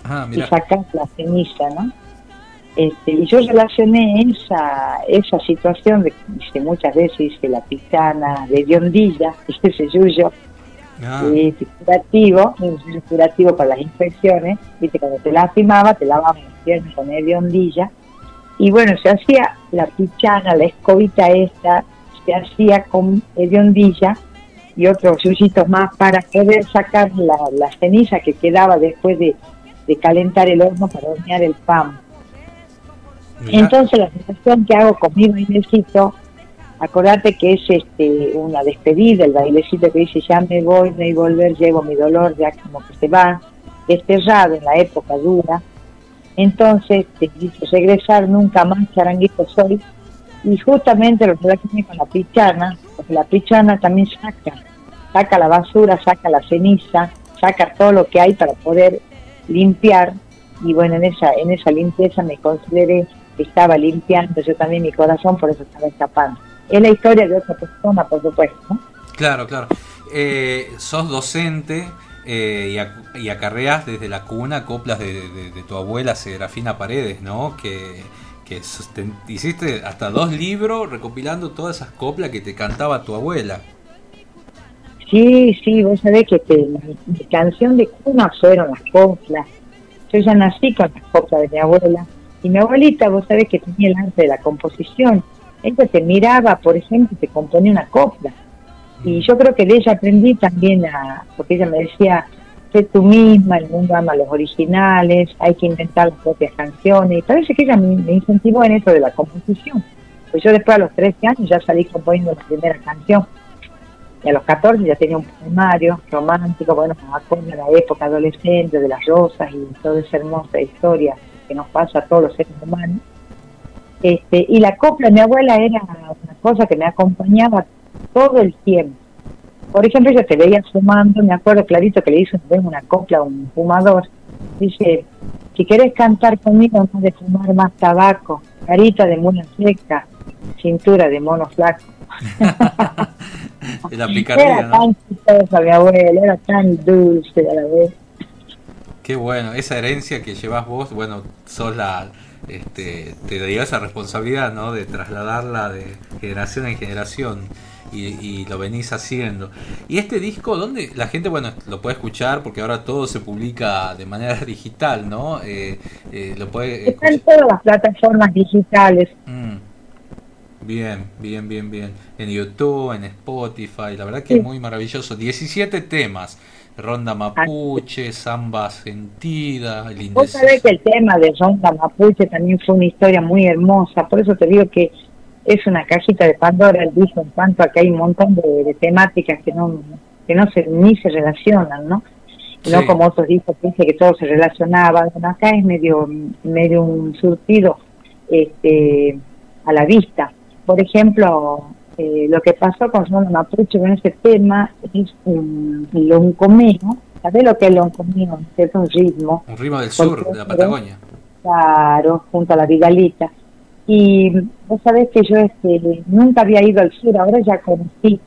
Ah, y sacar la ceniza, ¿no? Este, y yo relacioné esa esa situación de que muchas veces dice la pisana de Diondilla, ese yuyo Ah. curativo, curativo para las infecciones, viste, cuando te lastimaba, te las piernas con el Diondilla, y bueno, se hacía la pichana, la escobita esta, se hacía con hediondilla y otros yuyitos más para poder sacar la, la ceniza que quedaba después de, de calentar el horno para hornear el pan. Entonces la sensación que hago con mi bailecito, acordate que es este una despedida, el bailecito que dice ya me voy, no hay volver, llevo mi dolor, ya como que se va, desterrado en la época dura. Entonces te dice regresar nunca más, charanguito soy. Y justamente lo relacioné con la pichana, porque la pichana también saca, saca la basura, saca la ceniza, saca todo lo que hay para poder limpiar y bueno en esa en esa limpieza me consideré que estaba limpiando yo también mi corazón por eso estaba escapando es la historia de otra persona por supuesto ¿no? Claro, claro. Eh, sos docente eh, y, ac- y acarreas desde la cuna coplas de, de- de tu abuela Serafina Paredes, ¿no? Que, que hiciste hasta dos libros recopilando todas esas coplas que te cantaba tu abuela. sí sí vos sabés que te- mi canción de cuna fueron las coplas yo ya nací con las coplas de mi abuela y mi abuelita vos sabés que tenía el arte de la composición. Ella te miraba por ejemplo y te componía una copla. Y yo creo que de ella aprendí también a, porque ella me decía, sé tú misma, el mundo ama los originales, hay que inventar las propias canciones, y parece que ella me, me incentivó en eso de la composición. Pues yo después a los 13 años ya salí componiendo la primera canción, y a los 14 ya tenía un poemario romántico, bueno, me acuerdo de la época adolescente, de las rosas y toda esa hermosa historia que nos pasa a todos los seres humanos. Este, y la copla de mi abuela era una cosa que me acompañaba todo el tiempo. Por ejemplo, yo te veía fumando, me acuerdo clarito que le hizo una copla a un fumador. Dice, si querés cantar conmigo, no de fumar más tabaco, carita de mona seca, cintura de mono flaco. De la picardía, Era tan chistosa mi abuela, era tan dulce a la vez. Qué bueno, esa herencia que llevas vos, bueno, sos la, este, te dio esa responsabilidad, ¿no? De trasladarla de generación en generación y, y lo venís haciendo. Y este disco, ¿dónde la gente, bueno, lo puede escuchar porque ahora todo se publica de manera digital, ¿no? Eh, eh, lo puede Está en todas las plataformas digitales. Mm. Bien, bien, bien, bien. En YouTube, en Spotify, la verdad que es muy maravilloso. 17 temas. Ronda Mapuche, Samba Sentida, el Vos sabés que el tema de Ronda Mapuche también fue una historia muy hermosa, por eso te digo que es una cajita de Pandora el disco en cuanto a que hay un montón de, de temáticas que no que no se ni se relacionan, ¿no? Y No Sí. como otros discos que dice que todo se relacionaba. Bueno, acá es medio medio un surtido este a la vista. Por ejemplo, eh, lo que pasó con Ronda Mapuche con ese tema es un loncomeo. ¿Sabés lo que es loncomeo? Es un ritmo Un ritmo del sur, de la Patagonia. Claro, junto a la Vidalita. Y vos sabés que yo este, nunca había ido al sur, ahora ya conocí.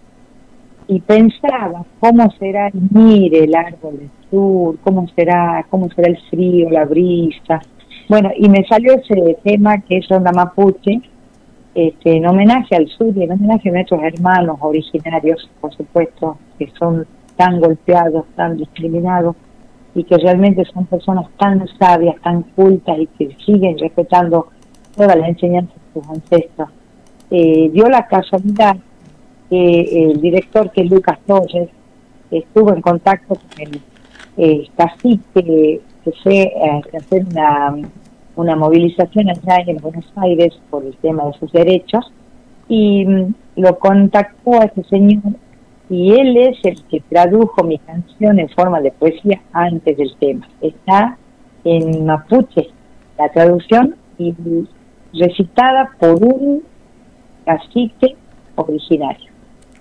Y pensaba cómo será el mire, el árbol del sur, cómo será, cómo será el frío, la brisa. Bueno, y me salió ese tema que es Onda Mapuche, este, en homenaje al sur y en homenaje a nuestros hermanos originarios, por supuesto, que son tan golpeados, tan discriminados y que realmente son personas tan sabias, tan cultas y que siguen respetando todas las enseñanzas sus ancestros. Eh, dio la casualidad que el director, que es Lucas Torres, estuvo en contacto con el eh, que fue a hacer una, una movilización allá en Buenos Aires por el tema de sus derechos y mm, lo contactó a ese señor y él es el que tradujo mi canción en forma de poesía antes del tema. Está en mapuche la traducción y recitada por un cacique originario.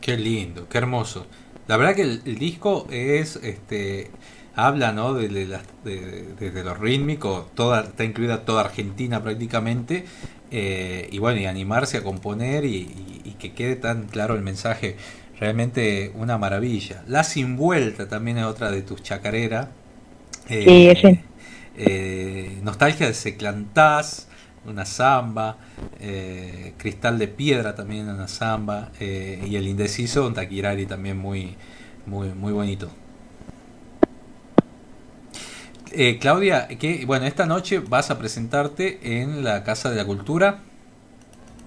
Qué lindo, qué hermoso. La verdad que el, disco es, este, habla, ¿no? De, de, lo rítmico, toda, está incluida toda Argentina prácticamente, eh, y bueno, y animarse a componer y, que quede tan claro el mensaje, realmente una maravilla. La Sin Vuelta también es otra de tus chacareras. Eh, eh, nostalgia de Seclantás, una samba, eh, Cristal de Piedra también una samba, y el indeciso, un taquirari también muy, muy, muy bonito. Eh, Claudia, que bueno, esta noche vas a presentarte en la Casa de la Cultura.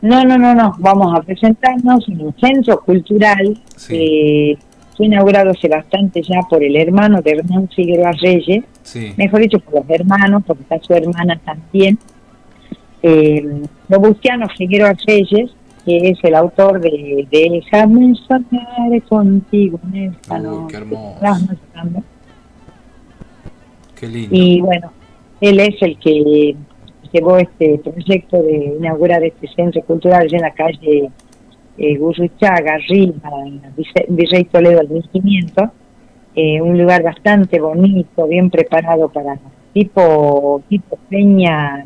No, no, no, no. Vamos a presentarnos en un centro cultural que fue inaugurado hace bastante ya por el hermano de Hernán Figueroa Reyes. Mejor dicho, por los hermanos, porque está su hermana también eh, Robustiano Figueroa Reyes, que es el autor de Déjame soñar contigo, qué hermoso. Qué lindo. Y bueno, él es el que llevó este proyecto de inaugurar este centro cultural en la calle eh, Gurruchaga, arriba, en Virrey Toledo al 1500, eh, un lugar bastante bonito, bien preparado para tipo, tipo peña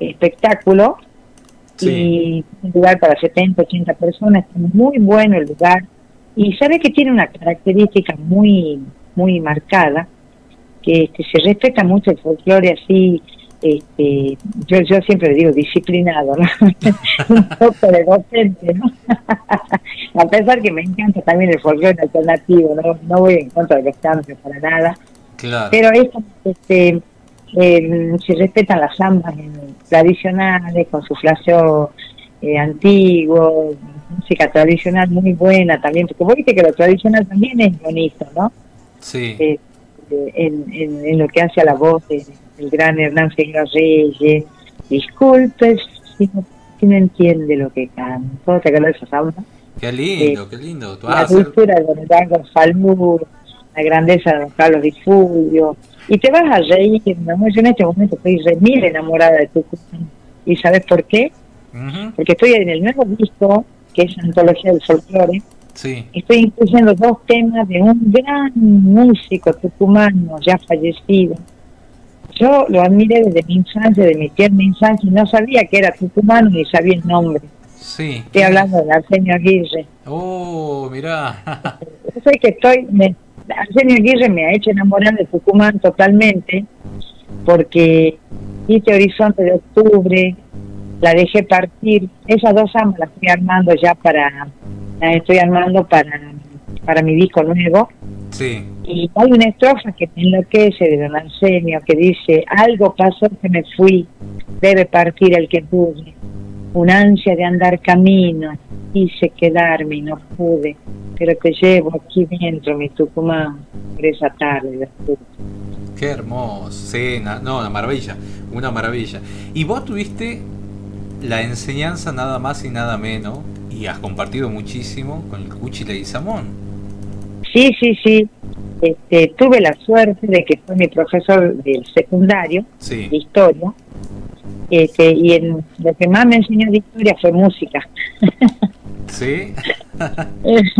espectáculo. Y un lugar para 70, 80 personas, muy bueno el lugar. Y sabe que tiene una característica muy muy marcada que este, se respeta mucho el folclore así este, yo, yo siempre digo disciplinado, un poco de docente, ¿no? a pesar que me encanta también el folclore alternativo, no, no voy en contra de los cambios para nada, pero eso, este, eh, se respetan las zambas tradicionales con su flaseo eh, antiguo, música tradicional muy buena también, porque vos viste que lo tradicional también es bonito, ¿no? Sí. Eh, en, en, lo que hace a la voz del gran Hernán Figueroa Reyes. Disculpe si no, entiende lo que canto, ¿te acuerdas de esa? Qué lindo, qué lindo. la cultura de Don Gonzalo la grandeza de Don Carlos Fulvio y te vas a reír. Yo en este momento estoy remil enamorada de Tucumán. ¿Y sabes por qué? Porque estoy en el nuevo disco, que es Antología del Folclore. Sí. Estoy incluyendo dos temas de un gran músico tucumano ya fallecido. Yo lo admiré desde mi infancia, de mi tierna infancia, y no sabía que era tucumano ni sabía el nombre. Sí. Estoy hablando de Arsenio Aguirre. Oh, mirá. Yo sé que estoy, Arsenio Aguirre me ha hecho enamorar de Tucumán totalmente, porque hice Horizonte de Octubre, la dejé partir, esas dos amas las estoy armando ya para, las estoy armando para, para mi disco nuevo. Sí. Y hay una estrofa que me enloquece de don Arsenio que dice, algo pasó que me fui, debe partir el que pude, un ansia de andar camino, quise quedarme y no pude, pero te llevo aquí dentro, mi Tucumán, por esa tarde. Qué hermoso, sí, no, una maravilla, una maravilla. Y vos tuviste la enseñanza nada más y nada menos, y has compartido muchísimo con el Cuchi Leguizamón. Sí, sí, sí. Este, tuve la suerte de que fue mi profesor del secundario de historia, este, y en, lo que más me enseñó de historia fue música. ¿Sí?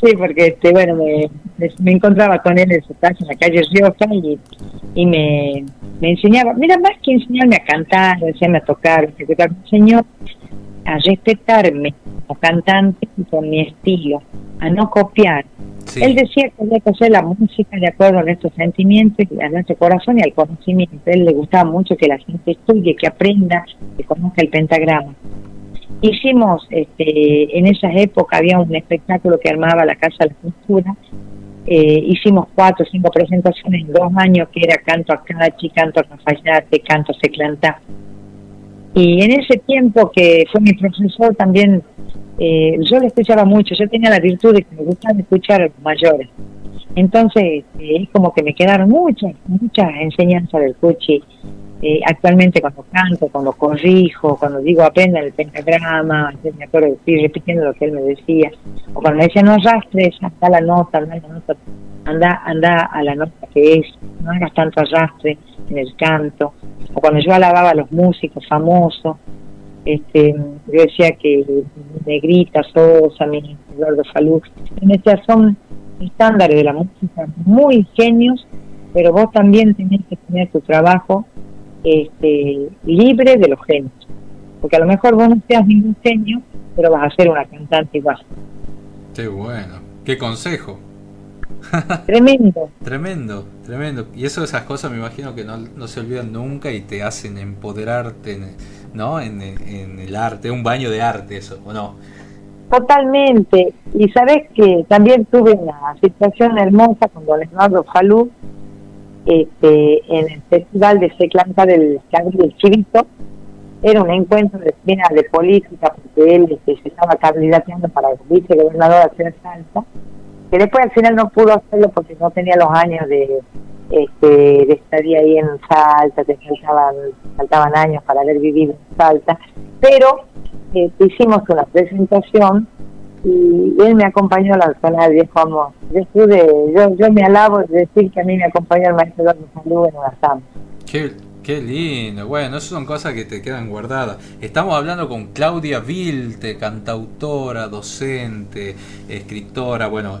sí, porque este, bueno, me, me, encontraba con él en su casa en la calle Rioja y, y me, me enseñaba, mira, más que enseñarme a cantar, enseñarme a tocar, me enseñó a respetarme como cantante y con mi estilo, a no copiar. Él decía que había que hacer la música de acuerdo a nuestros sentimientos, a nuestro corazón y al conocimiento. A él le gustaba mucho que la gente estudie, que aprenda, que conozca el pentagrama. Hicimos, este, en esa época había un espectáculo que armaba la Casa de la Cultura, eh, hicimos cuatro o cinco presentaciones en dos años, que era canto a Cachi, canto a Cafayate, canto a Seclantá. Y en ese tiempo que fue mi profesor también, eh, yo le escuchaba mucho, yo tenía la virtud de que me gustaba escuchar a los mayores. Entonces, eh, como que me quedaron muchas, muchas enseñanzas del Cuchi. Eh, actualmente cuando canto, cuando corrijo, cuando digo aprenda el pentagrama, me acuerdo, estoy repitiendo lo que él me decía, o cuando me decía no arrastres, anda la nota, anda la nota, anda, anda a la nota que es, no hagas tanto arrastre en el canto, o cuando yo alababa a los músicos famosos, este, yo decía que Negrita, Sosa, mi Eduardo Falú, me decía, son estándares de la música, muy genios, pero vos también tenés que tener tu trabajo este, libre de los genios. Porque a lo mejor vos no seas ningún genio, pero vas a ser una cantante igual. Qué bueno, qué consejo. Tremendo. tremendo, tremendo. Y eso, esas cosas me imagino que no, no se olvidan nunca y te hacen empoderarte, ¿no? En, en el arte, un baño de arte eso, ¿o no? Totalmente. Y sabes que también tuve una situación hermosa con don Eduardo Falú este, en el festival de Seclanta del del Chivito. Era un encuentro de de política porque él este, se estaba candidateando para vicegobernador de Salta, que después al final no pudo hacerlo porque no tenía los años de este, de estadía ahí en Salta, te faltaban, faltaban años para haber vivido en Salta, pero eh, hicimos una presentación y él me acompañó a la zona del viejo amor. Yo, yo, yo me alabo de decir que a mí me acompañó el maestro Eduardo Salud en samba. Qué, qué lindo, bueno, esas son cosas que te quedan guardadas. Estamos hablando con Claudia Vilte, cantautora, docente, escritora, bueno,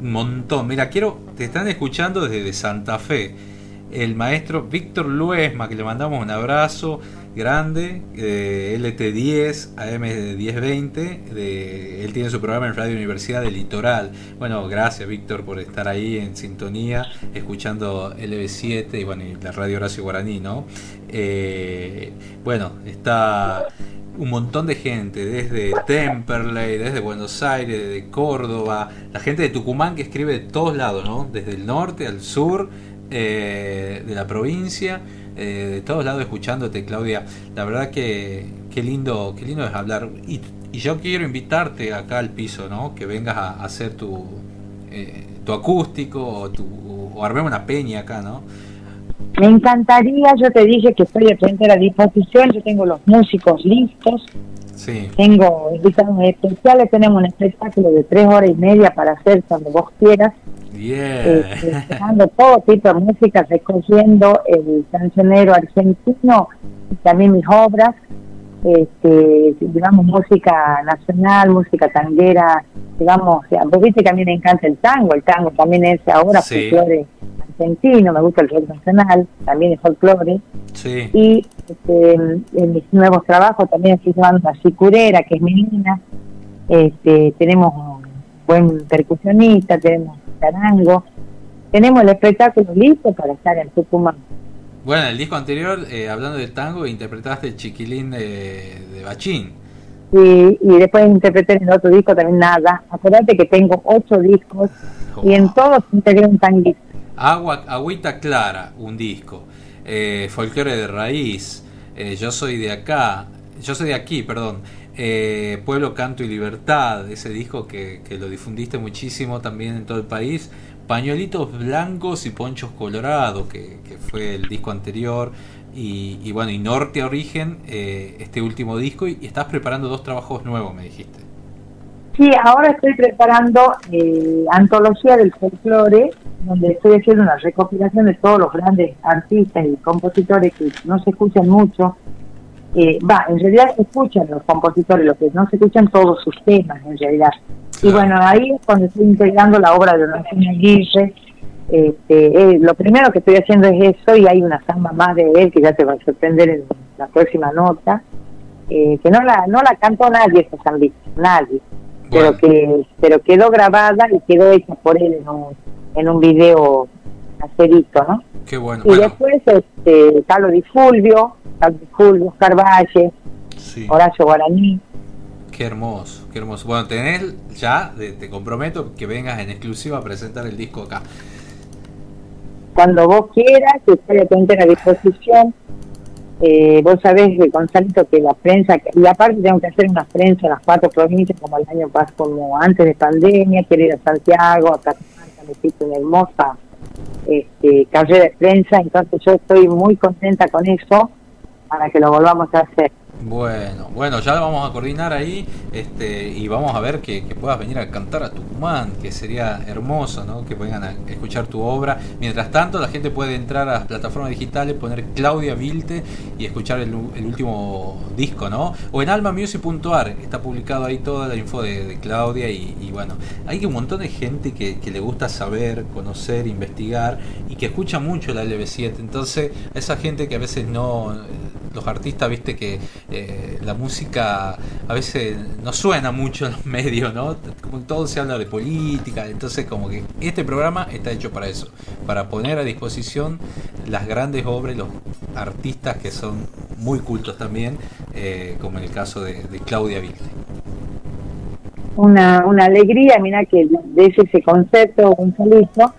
un montón. Mira, quiero, te están escuchando desde Santa Fe. El maestro Víctor Luesma, que le mandamos un abrazo grande, eh, LT10, AM1020. De, él tiene su programa en Radio Universidad del Litoral. Bueno, gracias Víctor por estar ahí en sintonía, escuchando LB7 y bueno, la Radio Horacio Guaraní, ¿no? Eh, bueno, está un montón de gente, desde Temperley, desde Buenos Aires, desde Córdoba, la gente de Tucumán que escribe de todos lados, ¿no? Desde el norte al sur eh, de la provincia. Eh, de todos lados escuchándote, Claudia. La verdad que qué lindo, qué lindo es hablar. Y, yo quiero invitarte acá al piso, ¿no? Que vengas a, hacer tu, eh, tu acústico o, tu, o armemos una peña acá, ¿no? Me encantaría, yo te dije que estoy a la disposición, yo tengo los músicos listos, sí. tengo invitados especiales, tenemos un espectáculo de tres horas y media para hacer cuando vos quieras. Bien. Eh, todo tipo de música, recogiendo el cancionero argentino y también mis obras. Este, digamos, música nacional, música tanguera, digamos, vos viste que a mí me encanta el tango, el tango también es ahora folclore argentino, me gusta el rock nacional, también es folclore. Sí. Y este, en mis nuevos trabajos también estoy llevando a Sicurera, que es mi niña, este, tenemos un buen percusionista, tenemos Tarango. Tenemos el espectáculo listo para estar en Tucumán. Bueno, el disco anterior, eh, hablando de tango, interpretaste el chiquilín de, de Bachín. Y, y después interpreté en el otro disco también nada. Acuérdate que tengo ocho discos y en todos integré un tanguito. Agua, Agüita Clara, un disco. Eh, folclore de raíz. Eh, yo soy de acá. Yo soy de aquí, perdón. Eh, Pueblo, Canto y Libertad, ese disco que, lo difundiste muchísimo también en todo el país. Pañuelitos Blancos y Ponchos Colorados, que, fue el disco anterior. Y, bueno, y Norte Origen, eh, este último disco. Y, estás preparando dos trabajos nuevos, me dijiste. Sí, ahora estoy preparando eh, Antología del Folclore, donde estoy haciendo una recopilación de todos los grandes artistas y compositores que no se escuchan mucho. Eh, va, en realidad se escuchan los compositores, lo que no se escuchan todos sus temas en realidad. Y bueno, ahí es cuando estoy integrando la obra de Horacio Aguirre, este, eh, lo primero que estoy haciendo es eso y hay una samba más de él que ya te va a sorprender en la próxima nota, eh, que no la no la cantó nadie esa sambita, nadie, pero que pero quedó grabada y quedó hecha por él en un, en un video acerito, ¿no? Qué bueno. Y después este, Carlos Di Fulvio, Julio, Oscar Valle, Horacio Guaraní. Qué hermoso, qué hermoso. Bueno, tenés ya, te comprometo que vengas en exclusiva a presentar el disco acá. Cuando vos quieras, que estoy a a disposición. Eh, vos sabés, Gonzalito, que la prensa, y aparte tengo que hacer una prensa en las cuatro provincias, como el año pasado, como antes de pandemia, quiero ir a Santiago, a Catamarca, me pico una hermosa este, carrera de prensa, entonces yo estoy muy contenta con eso para que lo volvamos a hacer. Bueno, bueno, ya lo vamos a coordinar ahí este, y vamos a ver que, puedas venir a cantar a Tucumán, que sería hermoso, ¿no? Que puedan escuchar tu obra. Mientras tanto, la gente puede entrar a plataformas digitales, poner Claudia Vilte y escuchar el, último disco, ¿no? O en almamusic.ar, está publicado ahí toda la info de, Claudia y, bueno, hay un montón de gente que, que, le gusta saber, conocer, investigar y que escucha mucho la LB7. Entonces, esa gente que a veces no los artistas, viste que eh, la música a veces no suena mucho en los medios, ¿no? Como todo se habla de política, entonces como que este programa está hecho para eso, para poner a disposición las grandes obras, los artistas que son muy cultos también, eh, como en el caso de, Claudia Vilte. Una, una alegría, mira que de ese, concepto, un solito,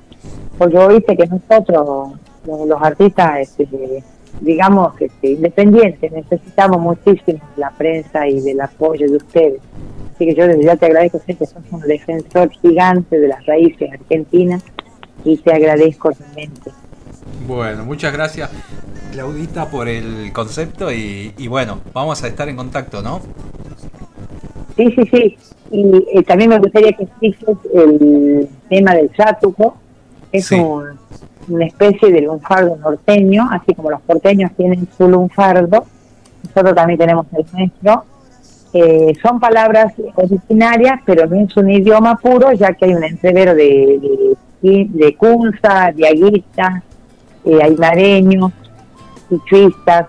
porque viste que nosotros, los, artistas, este, digamos, este, independientes. Necesitamos muchísimo de la prensa y del apoyo de ustedes. Así que yo desde ya te agradezco, sé que sos un defensor gigante de las raíces argentinas y te agradezco realmente. Bueno, muchas gracias Claudita por el concepto y, bueno, vamos a estar en contacto, ¿no? Sí, sí, sí. Y eh, también me gustaría que expliques el tema del sátuco. Es un una especie de lunfardo norteño, así como los porteños tienen su lunfardo, nosotros también tenemos el nuestro. Eh, son palabras originarias, pero no es un idioma puro, ya que hay un entrevero de, de, de cunza, de aguita, eh, aymareños, chuistas.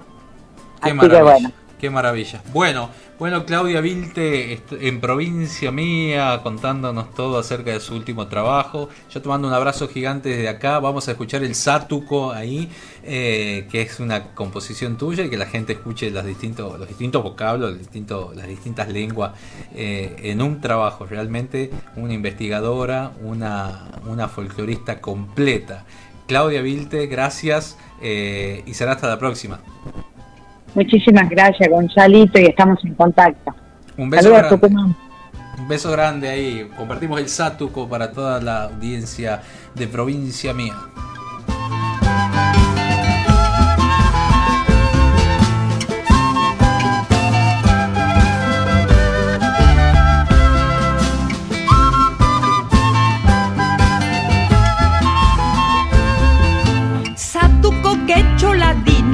Qué así que bueno. Qué maravilla. Bueno, bueno, Claudia Vilte en provincia mía contándonos todo acerca de su último trabajo. Yo te mando un abrazo gigante desde acá. Vamos a escuchar el Sátuco ahí, eh, que es una composición tuya y que la gente escuche los distintos, los distintos vocablos, las distintas lenguas eh, en un trabajo. Realmente una investigadora, una, una folclorista completa. Claudia Vilte, gracias eh, y será hasta la próxima. Muchísimas gracias, Gonzalito, y estamos en contacto. Un beso grande. Un beso grande ahí. Compartimos el Sátuco para toda la audiencia de provincia mía.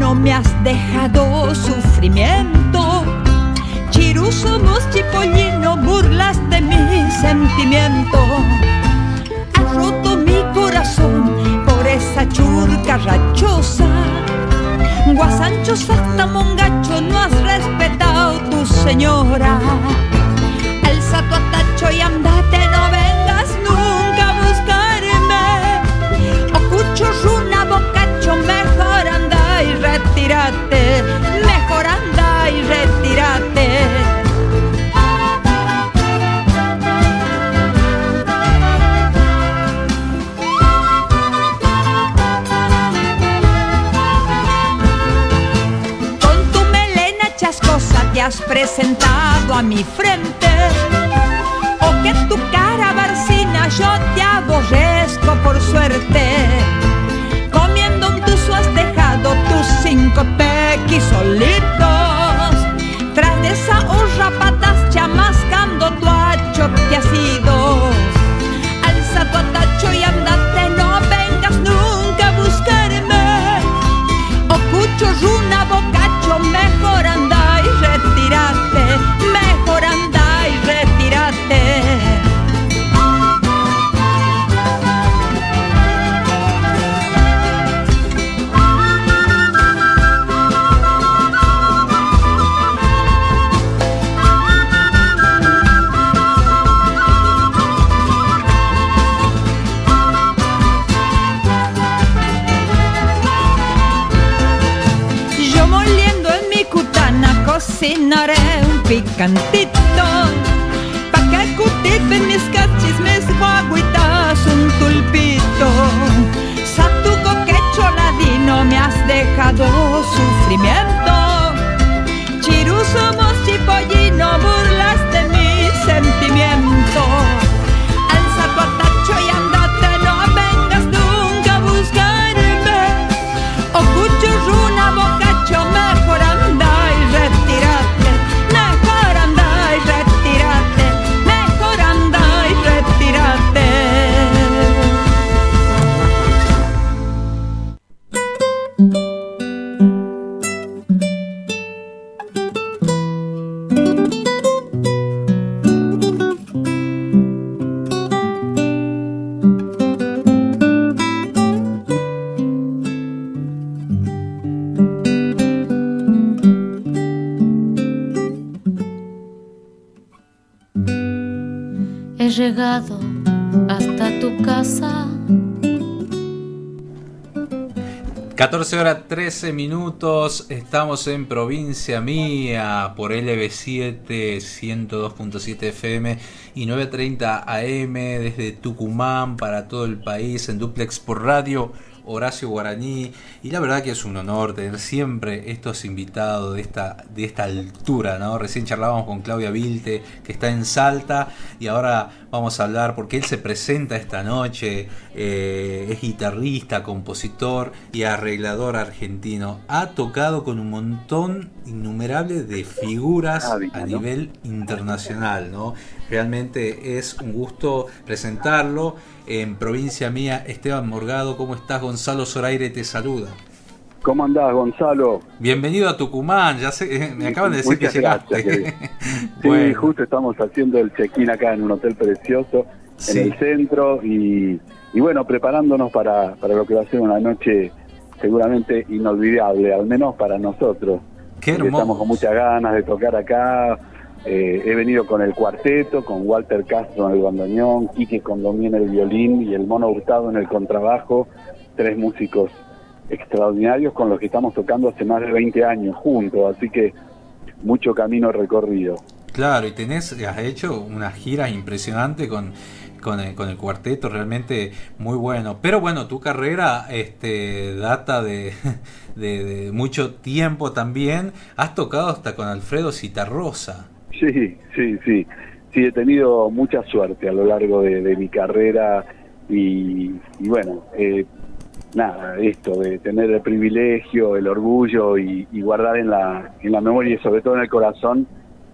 no me has dejado sufrimiento. Chiru somos chipollino, burlas de mi sentimiento. Has roto mi corazón por esa churca rachosa. Guasancho mongacho, no has respetado tu señora. Alza tu atacho y andate, no vengas retírate, mejor anda y retírate. Con tu melena chascosa te has presentado a mi frente. O que tu cara barcina yo te aborrezco por suerte cinco tequis solitos. Tras de esa horra un picantito Pa' que cultiven mis cachis, mis guaguitas, un tulpito Satuco que choladino no me has dejado sufrimiento. Chiru somos chipollino, llegado hasta tu casa. 14 horas 13 minutos, estamos en provincia mía por LB7 102.7 FM y 9.30 AM desde Tucumán para todo el país en duplex por radio Horacio Guaraní y la verdad que es un honor tener siempre estos invitados de esta, de esta altura, ¿no? Recién charlábamos con Claudia Vilte que está en Salta y ahora vamos a hablar porque él se presenta esta noche, eh, es guitarrista, compositor y arreglador argentino. Ha tocado con un montón innumerable de figuras a nivel internacional, ¿no? Realmente es un gusto presentarlo. En provincia mía, Esteban Morgado, ¿cómo estás? Gonzalo Zoraire te saluda. ¿Cómo andás, Gonzalo? Bienvenido a Tucumán, ya sé, eh, me acaban de decir Muchas que llegaste. gracias, Sí, Bueno. justo estamos haciendo el check-in acá en un hotel precioso Sí. en el centro y, y bueno, preparándonos para, para lo que va a ser una noche seguramente inolvidable, al menos para nosotros. Qué Porque Estamos hermoso. con muchas ganas de tocar acá. Eh, he venido con el cuarteto, con Walter Castro en el bandoneón, Quique Condomí en el violín y el Mono Hurtado en el contrabajo. Tres músicos extraordinarios con los que estamos tocando hace más de 20 años juntos, así que mucho camino recorrido. Claro, y tenés, has hecho una gira impresionante con, con, el, cuarteto, realmente muy bueno. Pero bueno, tu carrera este, data de, de, de mucho tiempo también. Has tocado hasta con Alfredo Citarrosa. Sí, sí, sí. Sí, he tenido mucha suerte a lo largo de, mi carrera y, y bueno, eh, nada, esto de tener el privilegio, el orgullo y, guardar en la, en la memoria y sobre todo en el corazón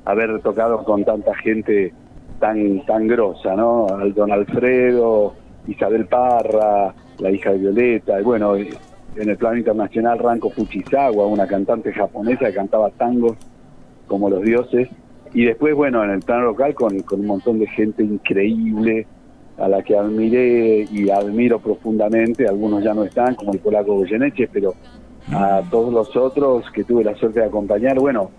haber tocado con tanta gente tan tan grosa, ¿no? Al don Alfredo, Isabel Parra, la hija de Violeta, y bueno, eh, en el plano internacional Ranko Fujisawa, una cantante japonesa que cantaba tangos como los dioses, y después, bueno, en el plano local con, con un montón de gente increíble a la que admiré y admiro profundamente, algunos ya no están, como el polaco Goyeneche, pero a todos los otros que tuve la suerte de acompañar, bueno,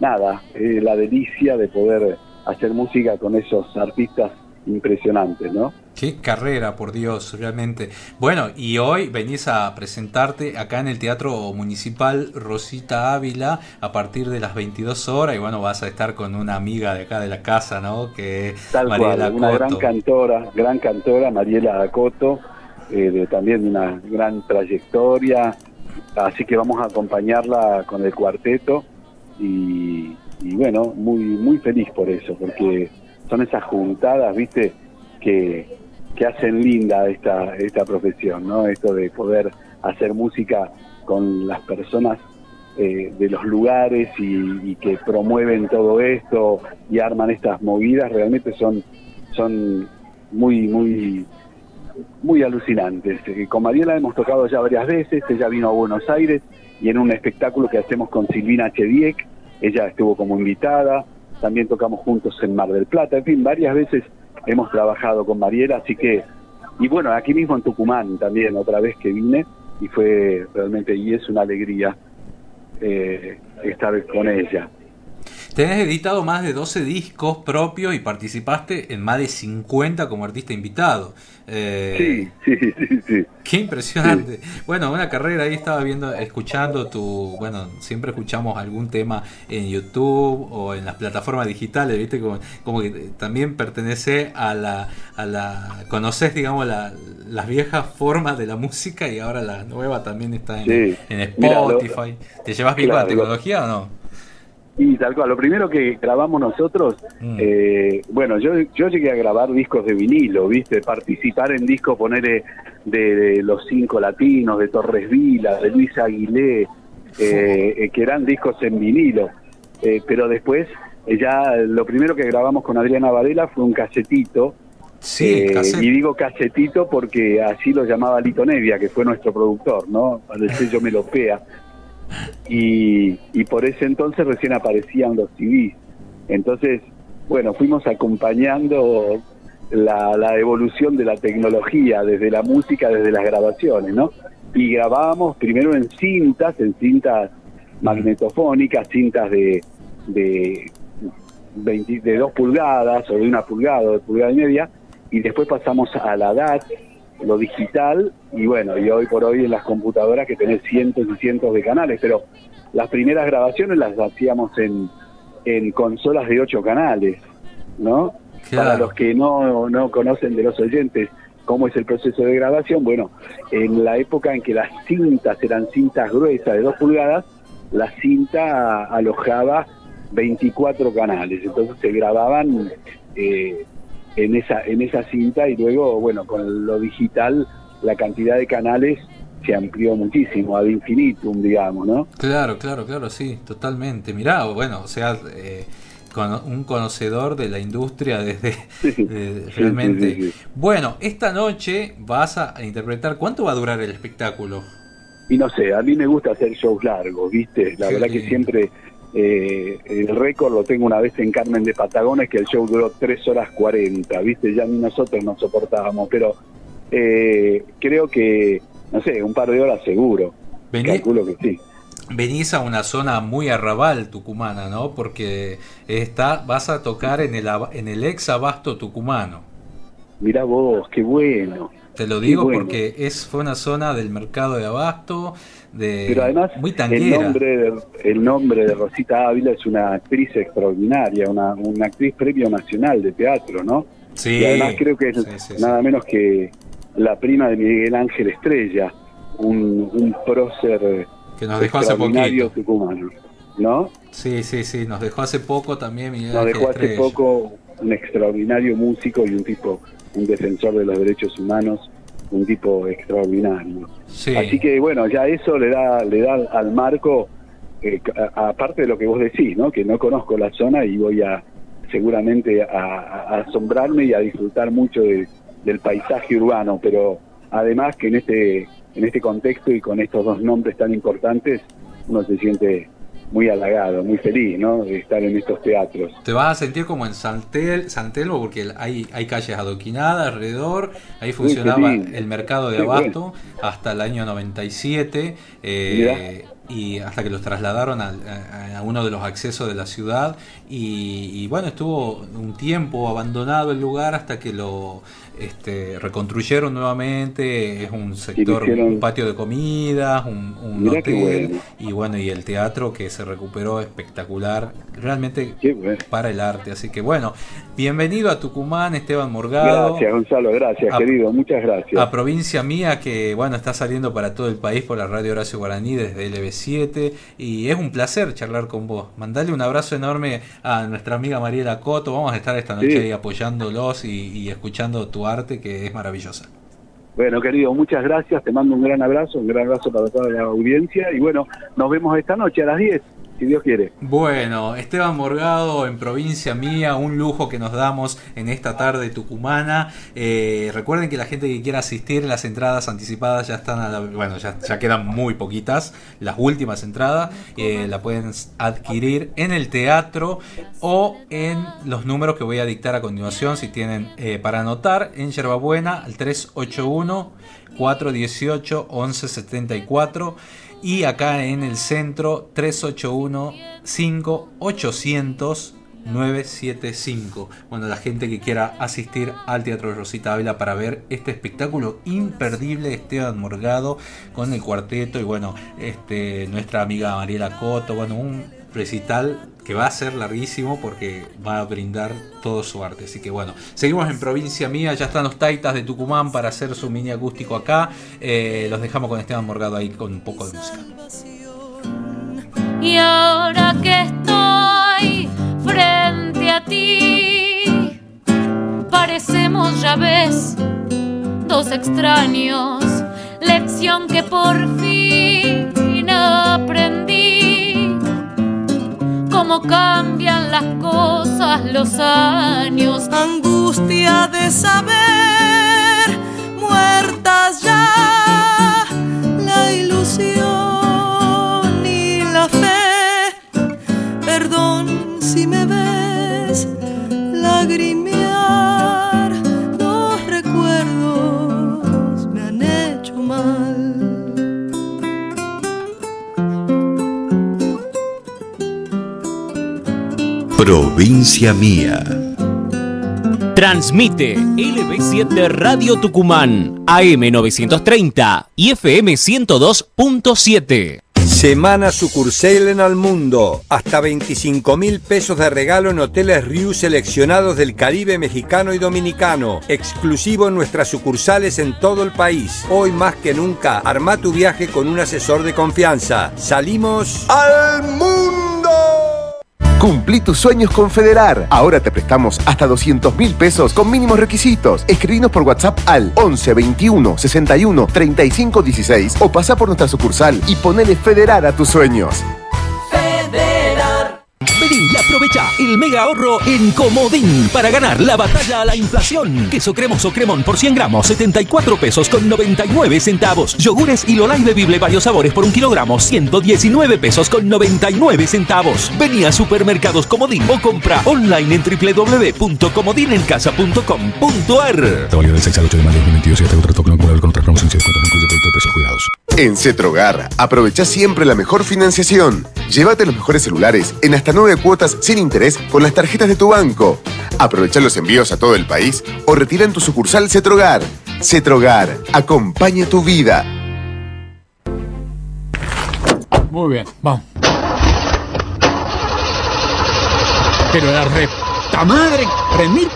nada, eh, la delicia de poder hacer música con esos artistas impresionantes, ¿no? Qué carrera, por Dios, realmente. Bueno, y hoy venís a presentarte acá en el Teatro Municipal Rosita Ávila a partir de las 22 horas y bueno, vas a estar con una amiga de acá de la casa, ¿no? Que es Tal Mariela cual, una gran cantora, gran cantora, Mariela Acoto, eh, de, también de una gran trayectoria, así que vamos a acompañarla con el cuarteto y, y bueno, muy muy feliz por eso, porque son esas juntadas, viste, que, que hacen linda esta, esta profesión, ¿no? Esto de poder hacer música con las personas eh, de los lugares y, que promueven todo esto y arman estas movidas realmente son son muy muy muy alucinantes. Eh, Con Mariela hemos tocado ya varias veces, ella vino a Buenos Aires y en un espectáculo que hacemos con Silvina Chediek, ella estuvo como invitada, también tocamos juntos en Mar del Plata, en fin, varias veces hemos trabajado con Mariela, así que, y bueno, aquí mismo en Tucumán también, otra vez que vine, y fue realmente, y es una alegría eh, estar con ella. Tenés editado más de 12 discos propios y participaste en más de 50 como artista invitado. Eh, sí, sí, sí, sí. Qué impresionante. Bueno, una carrera ahí estaba viendo, escuchando tu, bueno, siempre escuchamos algún tema en YouTube o en las plataformas digitales, viste, como, como que también pertenece a la, a la, conoces, digamos, la, las viejas formas de la música y ahora la nueva también está en, Spotify. ¿Te llevas bien con la tecnología o no? Y tal cual, lo primero que grabamos nosotros, mm. eh, bueno, yo, yo llegué a grabar discos de vinilo, ¿viste? Participar en discos, poner de, Los Cinco Latinos, de Torres Vila, de Luis Aguilé, eh, eh, que eran discos en vinilo. pero después, ya lo primero que grabamos con Adriana Varela fue un casetito. Sí, y digo casetito porque así lo llamaba Lito Nevia, que fue nuestro productor, ¿no? Para el sello Melopea y, por ese entonces recién aparecían los CDs. Entonces, bueno, fuimos acompañando la, la, evolución de la tecnología, desde la música, desde las grabaciones, ¿no? Y grabábamos primero en cintas, en cintas magnetofónicas, cintas de, de, 20, de dos pulgadas o de una pulgada o de pulgada y media, y después pasamos a la DAT, lo digital y bueno, y hoy por hoy en las computadoras que tenés cientos y cientos de canales, pero las primeras grabaciones las hacíamos en, en consolas de ocho canales, ¿no? Para los que no, no conocen de los oyentes cómo es el proceso de grabación, bueno, en la época en que las cintas eran cintas gruesas de dos pulgadas, la cinta alojaba 24 canales, entonces se grababan eh, en esa, en esa cinta y luego, bueno, con lo digital la cantidad de canales se amplió muchísimo, ad infinitum, digamos, ¿no? Claro, claro, claro, sí, totalmente. Mirá, bueno, o sea, eh, con un conocedor de la industria desde realmente. bueno, esta noche vas a interpretar, ¿cuánto va a durar el espectáculo? Y no sé, a mí me gusta hacer shows largos, ¿viste? La verdad que siempre eh, el récord lo tengo una vez en Carmen de Patagones, que el show duró 3 horas 40, ¿viste? Ya ni nosotros nos soportábamos, pero eh, creo que, no sé, un par de horas seguro. Calculo que sí. Venís a una zona muy arrabal tucumana, ¿no? Porque está, vas a tocar en el, en el ex abasto tucumano. Mirá vos, qué bueno. Te lo digo porque es fue una zona del mercado de abasto, de Pero además, muy El nombre, de, el nombre de Rosita Ávila es una actriz extraordinaria, una, una actriz premio nacional de teatro, ¿no? Sí. Y además creo que es nada menos que la prima de Miguel Ángel Estrella, un, un prócer que nos dejó hace poquito. tucumano, ¿no? Sí, sí, sí, nos dejó hace poco también Miguel Nos dejó hace poco un extraordinario músico y un tipo, un defensor de los derechos humanos un tipo extraordinario. Así que bueno, ya eso le da le da al marco, eh, aparte de lo que vos decís, ¿no? que no conozco la zona y voy a seguramente a, asombrarme y a disfrutar mucho del paisaje urbano, pero además que en este en este contexto y con estos dos nombres tan importantes uno se siente muy halagado, muy feliz, ¿no? De estar en estos teatros. Te vas a sentir como en Santel, Santelmo porque hay, hay calles adoquinadas alrededor, ahí funcionaba el mercado de abasto hasta el año 97. Eh, y hasta que los trasladaron a, uno de los accesos de la ciudad y, bueno estuvo un tiempo abandonado el lugar hasta que lo este, reconstruyeron nuevamente es un sector un patio de comidas un, hotel y bueno y el teatro que se recuperó espectacular realmente para el arte. Así que bueno bienvenido a Tucumán Esteban Morgado. Gracias Gonzalo gracias querido muchas gracias. a provincia mía que bueno está saliendo para todo el país por la radio Horacio Guaraní desde LBC y es un placer charlar con vos. Mandale un abrazo enorme a nuestra amiga Mariela Coto. Vamos a estar esta noche ahí apoyándolos y, escuchando tu arte que es maravillosa. Bueno, querido, muchas gracias. Te mando un gran abrazo, un gran abrazo para toda la audiencia. Y bueno, nos vemos esta noche a las 10 si Dios quiere. Bueno, Esteban Morgado en provincia mía, un lujo que nos damos en esta tarde tucumana. Eh, recuerden que la gente que quiera asistir, las entradas anticipadas ya están, a la, bueno, ya, quedan muy poquitas, las últimas entradas, eh, la pueden adquirir en el teatro o en los números que voy a dictar a continuación, si tienen eh, para anotar, en Yerbabuena al 381 418 1174 Y acá en el centro 381 5800 975. Bueno, la gente que quiera asistir al Teatro Rosita Ávila para ver este espectáculo imperdible de Esteban Morgado con el cuarteto y bueno, este, nuestra amiga Mariela Coto, bueno, un recital que va a ser larguísimo porque va a brindar todo su arte. Así que bueno, seguimos en provincia mía, ya están los Taitas de Tucumán para hacer su mini acústico acá. Eh, los dejamos con Esteban Morgado ahí con un poco de música. Y ahora que estoy frente a ti. Parecemos, ya ves, dos extraños. Lección que por fin aprendí. Cómo cambian las cosas los años. Angustia de saber, muertas ya la ilusión y la fe perdón si me ves Provincia Mía. Transmite LB7 Radio Tucumán, AM930 y FM 102.7. Semana sucursal en al mundo. Hasta 25 mil pesos de regalo en hoteles Riu seleccionados del Caribe mexicano y dominicano. Exclusivo en nuestras sucursales en todo el país. Hoy más que nunca, arma tu viaje con un asesor de confianza. Salimos al mundo. Cumplí tus sueños con Federar. Ahora te prestamos hasta 200 mil pesos con mínimos requisitos. Escribinos por WhatsApp al 11 21 61 35 16 o pasa por nuestra sucursal y ponele Federar a tus sueños. Vení y aprovecha el mega ahorro en Comodín para ganar la batalla a la inflación. Queso cremoso cremón por 100 gramos, 74 pesos con 99 centavos. Yogures y Lolay bebible varios sabores por un kilogramo, 119 pesos con 99 centavos. Vení a Supermercados Comodín o compra online en www.comodinencasa.com.ar. Válido del 6 al 8 de mayo de 2022 y hasta otro toque con otras promociones y descuentos no de precios cuidados. En Cetrogar, aprovecha siempre la mejor financiación. Llévate los mejores celulares en hasta 9 cuotas sin interés con las tarjetas de tu banco. Aprovecha los envíos a todo el país o retira en tu sucursal Cetrogar. Cetrogar, acompaña tu vida. Muy bien, vamos. Pero la reta madre, prendí.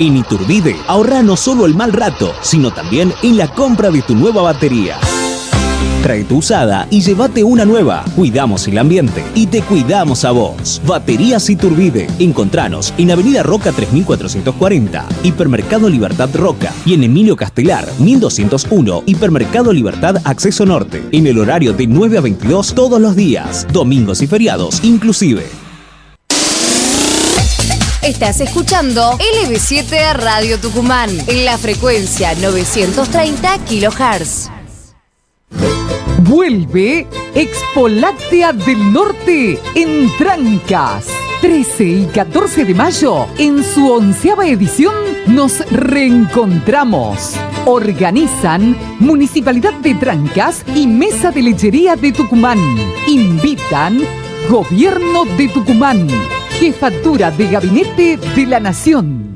En Iturbide, ahorra no solo el mal rato, sino también en la compra de tu nueva batería. Trae tu usada y llévate una nueva. Cuidamos el ambiente y te cuidamos a vos. Baterías Iturbide. Encontranos en Avenida Roca 3440, Hipermercado Libertad Roca y en Emilio Castelar 1201, Hipermercado Libertad Acceso Norte. En el horario de 9 a 22 todos los días, domingos y feriados inclusive. Estás escuchando LB7 Radio Tucumán en la frecuencia 930 kHz. Vuelve Expo Láctea del Norte en Trancas. 13 y 14 de mayo, en su onceava edición, nos reencontramos. Organizan Municipalidad de Trancas y Mesa de Lechería de Tucumán. Invitan Gobierno de Tucumán. Jefatura de Gabinete de la Nación.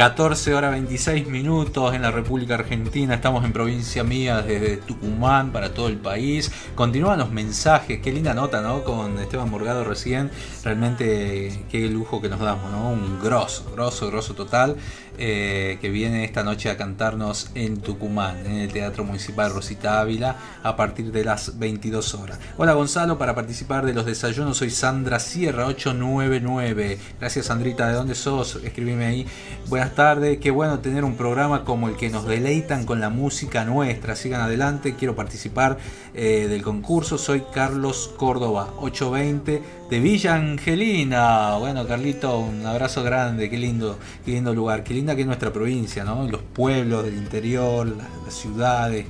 14 horas 26 minutos en la República Argentina, estamos en provincia mía desde Tucumán para todo el país. Continúan los mensajes, qué linda nota, ¿no? Con Esteban Morgado recién, realmente qué lujo que nos damos, ¿no? Un grosso, grosso, grosso total. Eh, que viene esta noche a cantarnos en Tucumán, en el Teatro Municipal Rosita Ávila, a partir de las 22 horas. Hola Gonzalo, para participar de los desayunos soy Sandra Sierra 899. Gracias Sandrita, ¿de dónde sos? Escribime ahí. Buenas tardes, qué bueno tener un programa como el que nos deleitan con la música nuestra. Sigan adelante, quiero participar eh, del concurso. Soy Carlos Córdoba 820 de Villa Angelina. Bueno, Carlito, un abrazo grande, qué lindo, qué lindo lugar, qué linda que es nuestra provincia, ¿no? Los pueblos del interior, las, las ciudades.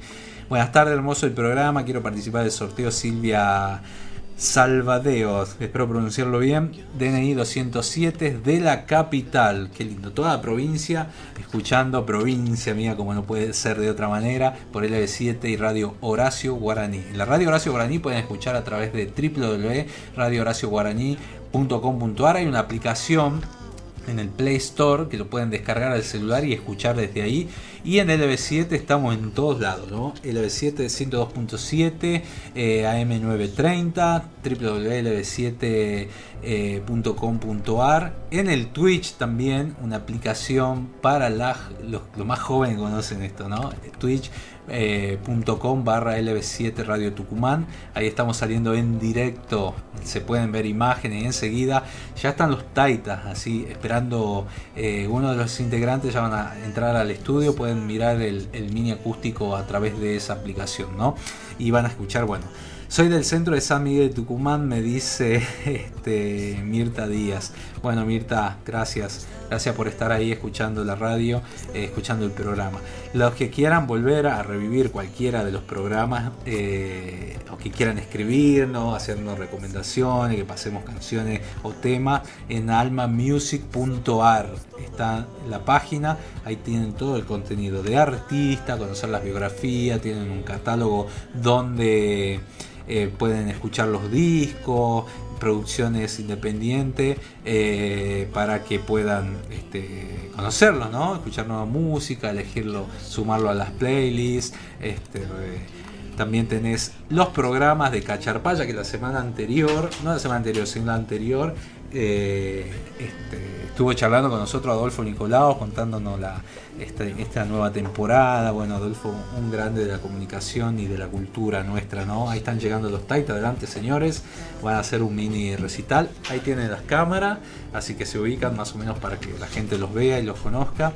Buenas tardes, hermoso el programa. Quiero participar del sorteo Silvia Salvadeos, espero pronunciarlo bien, DNI 207 de la capital, qué lindo, toda la provincia, escuchando provincia mía como no puede ser de otra manera, por LB7 y Radio Horacio Guaraní. La Radio Horacio Guaraní pueden escuchar a través de www.radiohoracioguaraní.com.ar, hay una aplicación en el Play Store que lo pueden descargar al celular y escuchar desde ahí. Y en LB7 estamos en todos lados, ¿no? LB7 102.7, eh, AM930, www.lb7.com.ar. En el Twitch también una aplicación para la, los, los más jóvenes conocen esto, ¿no? Twitch eh, barra LB7 Radio Tucumán. Ahí estamos saliendo en directo. Se pueden ver imágenes enseguida ya están los taitas así esperando. Eh, uno de los integrantes ya van a entrar al estudio. Pueden mirar el, el mini acústico a través de esa aplicación, ¿no? Y van a escuchar, bueno. Soy del centro de San Miguel de Tucumán, me dice este, Mirta Díaz. Bueno, Mirta, gracias. Gracias por estar ahí escuchando la radio, eh, escuchando el programa. Los que quieran volver a revivir cualquiera de los programas eh, o que quieran escribirnos, hacernos recomendaciones, que pasemos canciones o temas, en almamusic.ar está la página. Ahí tienen todo el contenido de artista, conocer las biografías, tienen un catálogo donde eh, pueden escuchar los discos, producciones independientes eh, para que puedan este, conocerlos, ¿no? escuchar nueva música, elegirlo, sumarlo a las playlists. Este, eh, también tenés los programas de Cacharpaya que la semana anterior, no la semana anterior, sino la anterior, eh, este, estuvo charlando con nosotros Adolfo Nicolau contándonos la, este, esta nueva temporada. Bueno, Adolfo, un grande de la comunicación y de la cultura nuestra, ¿no? Ahí están llegando los Taita, adelante señores, van a hacer un mini recital. Ahí tienen las cámaras, así que se ubican más o menos para que la gente los vea y los conozca.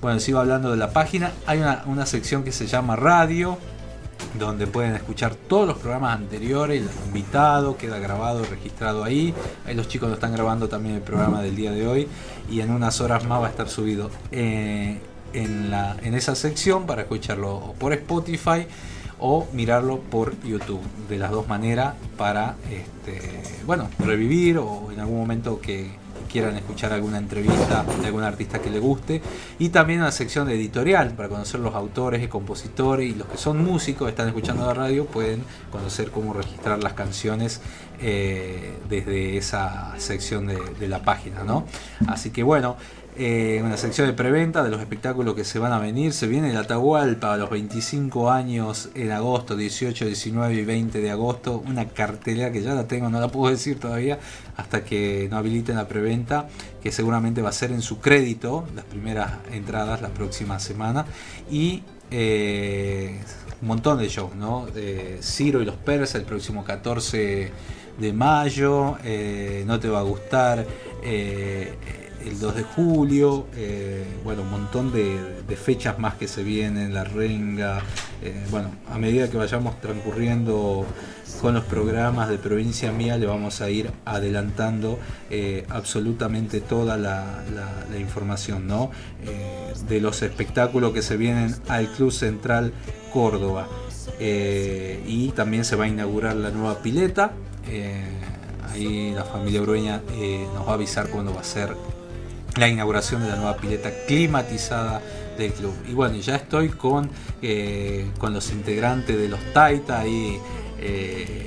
Bueno, sigo hablando de la página. Hay una, una sección que se llama Radio donde pueden escuchar todos los programas anteriores, los invitados, queda grabado, registrado ahí. Ahí los chicos lo están grabando también el programa del día de hoy y en unas horas más va a estar subido eh, en, la, en esa sección para escucharlo por Spotify o mirarlo por YouTube. De las dos maneras para, este, bueno, revivir o en algún momento que quieran escuchar alguna entrevista de algún artista que le guste. Y también una sección editorial para conocer los autores y compositores y los que son músicos, están escuchando la radio, pueden conocer cómo registrar las canciones eh, desde esa sección de, de la página. ¿no? Así que bueno, eh, una sección de preventa de los espectáculos que se van a venir. Se viene el Atahualpa a los 25 años en agosto, 18, 19 y 20 de agosto. Una cartelera que ya la tengo, no la puedo decir todavía hasta que no habiliten la preventa, que seguramente va a ser en su crédito, las primeras entradas la próxima semana. Y eh, un montón de shows, ¿no? De Ciro y los Persas el próximo 14 de mayo. Eh, no te va a gustar el 2 de julio, eh, bueno, un montón de, fechas más que se vienen, la renga, eh, bueno, a medida que vayamos transcurriendo con los programas de provincia mía le vamos a ir adelantando eh, absolutamente toda la, información, ¿no? de los espectáculos que se vienen al Club Central Córdoba. y también se va a inaugurar la nueva pileta. ahí la familia Brueña nos va a avisar cuándo va a ser la inauguración de la nueva pileta climatizada del club. Y bueno, ya estoy con, eh, con los integrantes de los Taita ahí. Eh,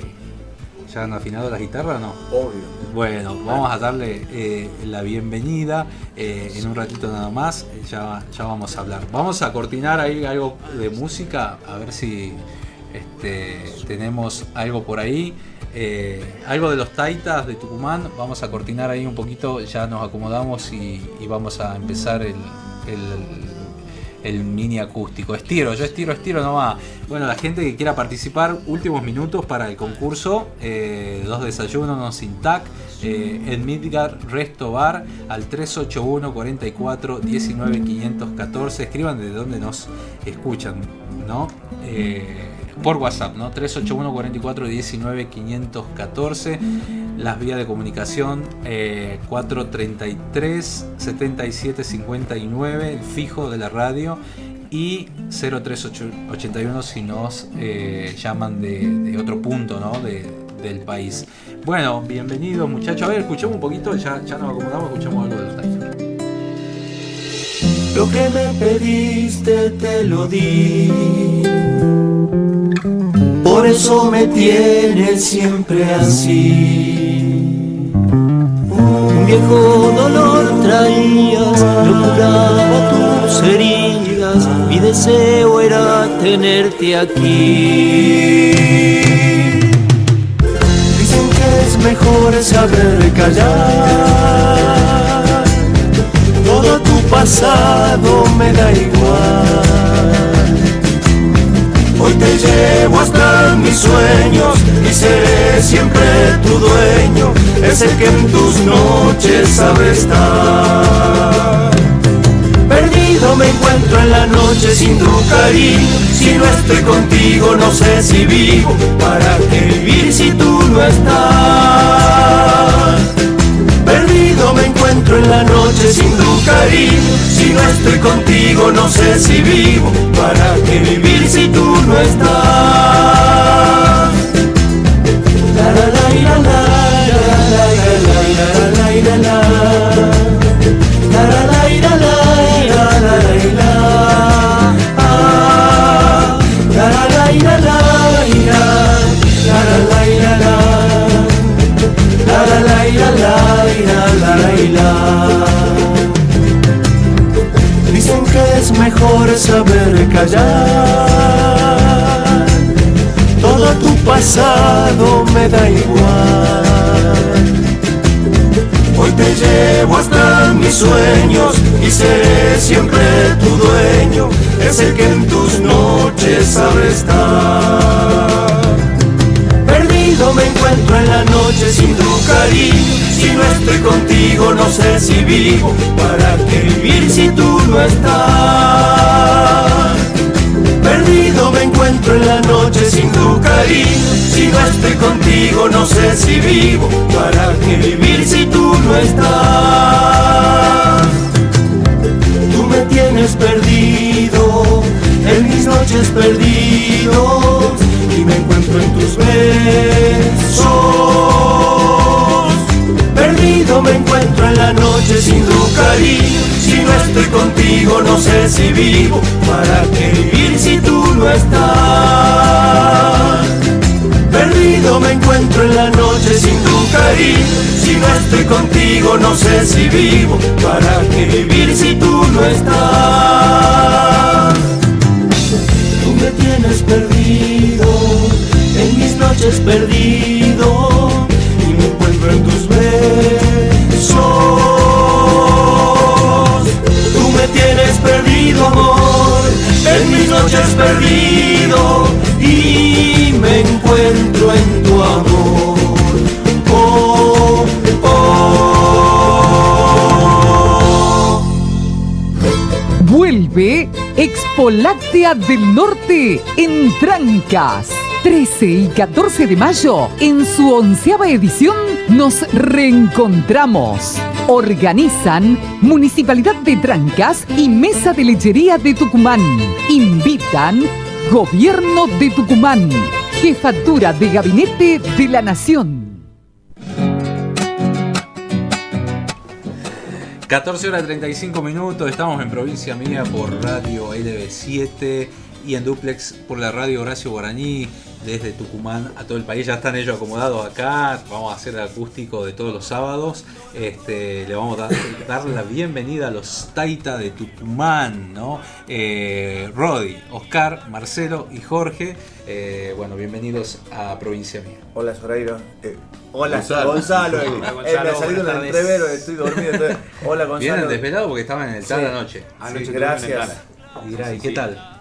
¿Ya han afinado las guitarras o no? Obvio. Bueno, vamos a darle eh, la bienvenida eh, en un ratito nada más. Ya, ya vamos a hablar. Vamos a cortinar ahí algo de música, a ver si este, tenemos algo por ahí. Eh, algo de los taitas de Tucumán, vamos a cortinar ahí un poquito, ya nos acomodamos y, vamos a empezar el, el, mini acústico. Estiro, yo estiro, estiro nomás. Bueno, la gente que quiera participar, últimos minutos para el concurso, eh, dos desayunos, no sin tac. Eh, en Midgar Resto Bar al 381 44 19 514 escriban de dónde nos escuchan no por WhatsApp, ¿no? 381 44 19 514. Las vías de comunicación eh, 433 77 59, el fijo de la radio. Y 0381 si nos eh, llaman de, otro punto, ¿no? De, del país. Bueno, bienvenidos muchachos. A ver, escuchemos un poquito, ya, ya nos acomodamos, escuchamos algo de los Taitas. Lo que me pediste te lo di. Por eso me tienes siempre así. Un viejo dolor traías, lo curaba tus heridas. Mi deseo era tenerte aquí. Dicen que es mejor saber callar. Todo tu pasado me da igual. Hoy te llevo hasta mis sueños y seré siempre tu dueño, ese que en tus noches sabe estar. Perdido me encuentro en la noche sin tu cariño, si no estoy contigo no sé si vivo, ¿para qué vivir si tú no estás? Perdido me encuentro en la noche sin tu cariño. Si no estoy contigo, no sé si vivo. ¿Para qué vivir si tú no estás? La, la, la, y la, la. la la la la la mejor saber callar. Todo tu pasado me da igual. Hoy te llevo hasta mis sueños y seré siempre tu dueño, es el que en tus noches sabe estar. Perdido me encuentro en la noche sin tu cariño, si no estoy contigo no sé si vivo, ¿para qué vivir si tú no estás? Perdido me encuentro en la noche sin tu cariño. Si no estoy contigo no sé si vivo. ¿Para qué vivir si tú no estás? Si vivo. ¿Para qué vivir si tú no estás? Perdido me encuentro en la noche sin tu cariño. Si no estoy contigo no sé si vivo. ¿Para qué vivir si tú no estás? Tú me tienes perdido en mis noches perdido y me encuentro en tus besos. En mis noches perdido y me encuentro en tu amor. Oh, oh. Vuelve Expo Láctea del Norte en Trancas. 13 y 14 de mayo, en su onceava edición, nos reencontramos. Organizan Municipalidad de Trancas y Mesa de Lechería de Tucumán. Invitan Gobierno de Tucumán. Jefatura de Gabinete de la Nación. 14 horas 35 minutos, estamos en provincia mía por radio LB7 y en duplex por la radio Horacio Guaraní desde Tucumán a todo el país. Ya están ellos acomodados acá. Vamos a hacer el acústico de todos los sábados. Este, le vamos a dar, dar la bienvenida a los Taita de Tucumán, ¿no? Eh, Rodi, Oscar, Marcelo y Jorge. Eh, bueno, bienvenidos a Provincia Mía. Hola Zorairo. Eh, hola Gonzalo. Gonzalo. Hola, Eh, Gonzalo, eh, me el entrevero, estoy dormido. hola Gonzalo. Vienen desvelados porque estaban en el tal Sí. anoche. Anoche Sí, gracias. Mirá, ¿y qué tal?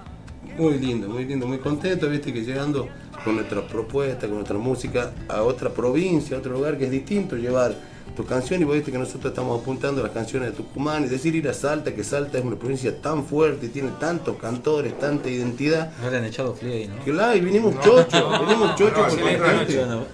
Muy lindo, muy lindo, muy contento, viste que llegando con nuestra propuesta, con nuestra música a otra provincia, a otro lugar que es distinto, llevar tu canción y vos viste que nosotros estamos apuntando a las canciones de Tucumán y decir ir a Salta, que Salta es una provincia tan fuerte, tiene tantos cantores, tanta identidad. No le han echado fliay, ¿no? Claro, y vinimos chochos, vinimos chochos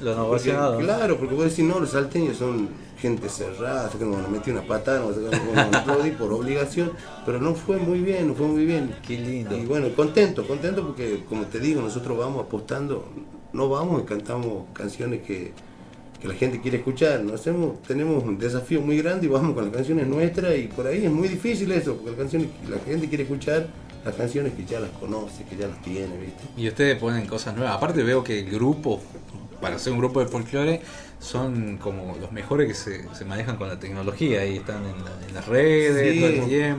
no, porque porque-. Claro, porque vos decís, no, los salteños son gente cerrada, que nos metí una patada, nos a aplaudir por obligación, pero no fue muy bien, no fue muy bien. Qué lindo. Y bueno, contento, contento porque, como te digo, nosotros vamos apostando no vamos y cantamos canciones que, que la gente quiere escuchar. Nos hacemos, tenemos un desafío muy grande y vamos con las canciones nuestras y por ahí es muy difícil eso, porque las canciones, la gente quiere escuchar las canciones que ya las conoce, que ya las tiene, ¿viste? Y ustedes ponen cosas nuevas. Aparte veo que el grupo, para ser un grupo de folclore, son como los mejores que se, se manejan con la tecnología y están en, la- en las redes Sí,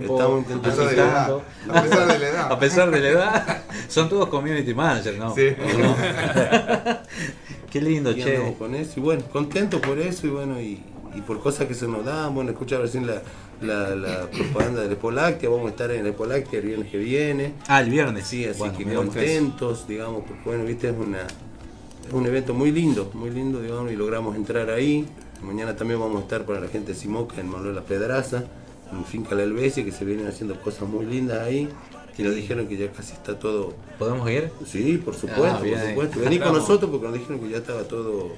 todo el tiempo. A pesar de la edad. A pesar de la edad. Son todos community managers, ¿no? Sí. Qué lindo, Y che. con eso y bueno, contento por eso y bueno, y, y por cosas que se nos dan, bueno, escuchar recién la, la, la propaganda de Lepoláctea, vamos a estar en Lepoláctea el viernes que viene. Ah, el viernes. Sí, así Bueno, que contentos, digamos, porque bueno, viste, es una un evento muy lindo, muy lindo, digamos, y logramos entrar ahí. Mañana también vamos a estar para la gente de Simoca en Manuel La Pedraza, en Finca La Helvecia, que se vienen haciendo cosas muy lindas ahí. Y nos dijeron que ya casi está todo. ¿Podemos ir? Sí, por supuesto, Ah, bien por ahí. supuesto. Vení con nosotros porque nos dijeron que ya estaba todo.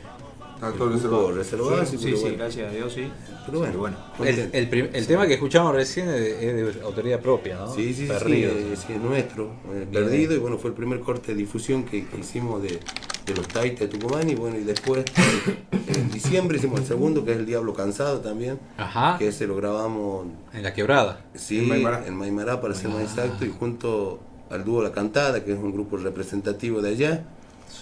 Reservado. Sí, sí, que sí, bueno. gracias a Dios, sí. Pero bueno, Pero bueno. El, el prim- el tema que escuchamos recién es de, es de autoría propia, ¿no? Sí, sí, sí, Perdido. sí, sí, es nuestro, eh, perdido, y bueno, fue el primer corte de difusión que, que hicimos de, de los Taitas de Tucumán, y bueno, y después, en diciembre hicimos el segundo, que es El Diablo Cansado también, Ajá. que ese lo grabamos En la quebrada. sí, En Maimará. en Maimará, para ser más Ah. exacto, y junto al dúo La Cantada, que es un grupo representativo de allá,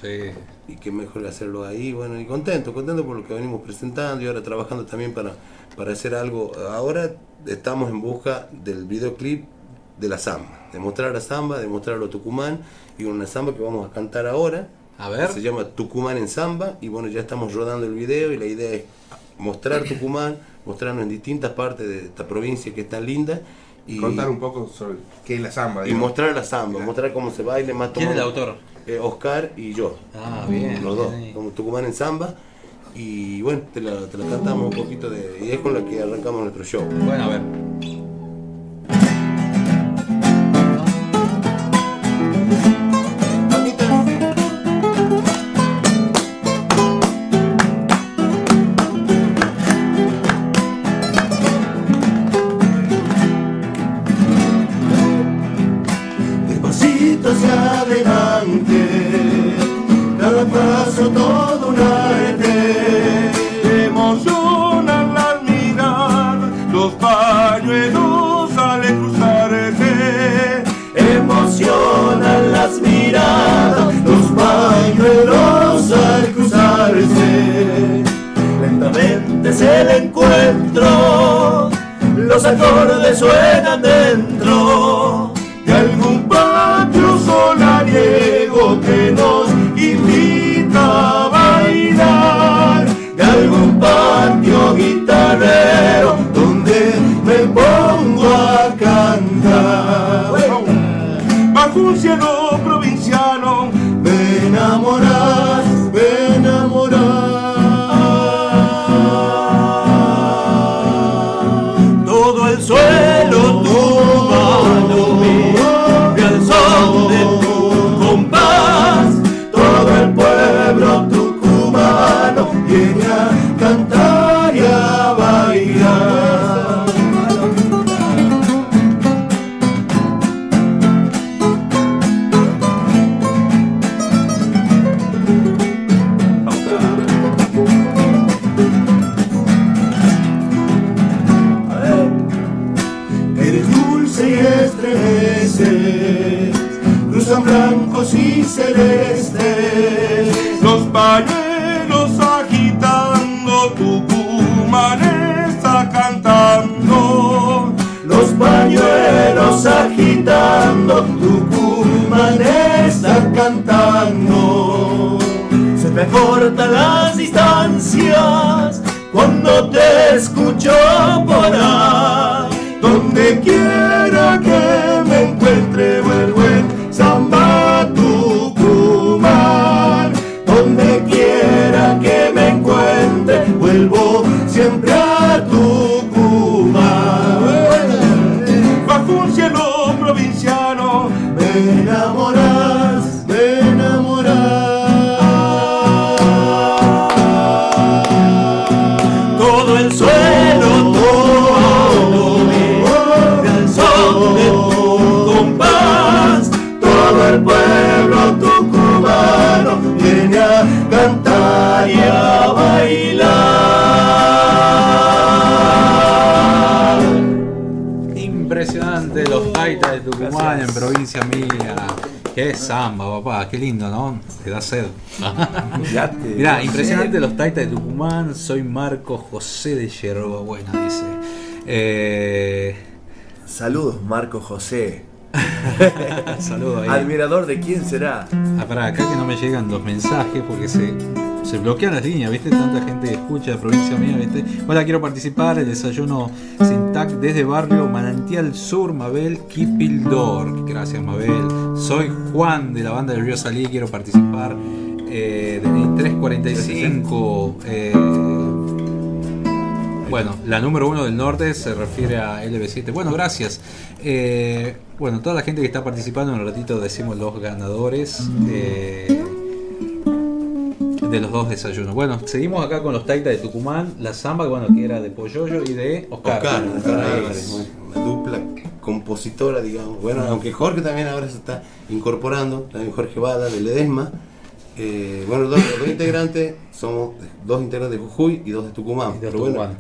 Sí. y qué mejor que hacerlo ahí, bueno, y contento, contento por lo que venimos presentando y ahora trabajando también para, para hacer algo. Ahora estamos en busca del videoclip de la samba, de mostrar la samba, de mostrarlo a Tucumán y una samba que vamos a cantar ahora. A ver. que Se llama Tucumán en samba y bueno, ya estamos rodando el video y la idea es mostrar Tucumán, mostrarnos en distintas partes de esta provincia que es tan linda. Y, Contar un poco sobre qué es la samba. y mostrar la samba, mostrar cómo se baila más ¿Quién es el autor? eh, Oscar y yo. Ah, bien, Los dos. bien. Como Tucumán en samba. Y bueno, te la, te la cantamos un poquito de. Y es con la que arrancamos nuestro show. Bueno, a ver. Siempre samba, papá, qué lindo, ¿no? Te da sed. Mirá, impresionante los taitas de Tucumán. Soy Marco José de Yerba Buena, dice. Eh, Saludos, Marco José. Saludos ahí. Admirador de quién será. Ah, pará, acá que no me llegan los mensajes porque se, se bloquean las líneas, ¿viste? Tanta gente escucha de provincia mía, ¿viste? Hola, quiero participar, el desayuno Sintac desde barrio Manantial Sur, Mabel Kipildor. Gracias, Mabel. Soy Juan de la banda del Río Salí, quiero participar. Eh, DNI 345. eh, bueno, la número uno del norte se refiere a LB7. Bueno, gracias. Eh, bueno, toda la gente que está participando, en un ratito decimos los ganadores eh, de los dos desayunos. Bueno, seguimos acá con los Taita de Tucumán, la samba, bueno, que era de Polloyo y de Oscar. Oscar, Oscar Álvarez, una dupla compositora, digamos. Bueno, aunque Jorge también ahora se está incorporando, también Jorge Bada de Ledesma. Eh, bueno, los dos, los dos integrantes somos dos integrantes de Jujuy y dos de Tucumán. Y de pero bueno, Tucumán,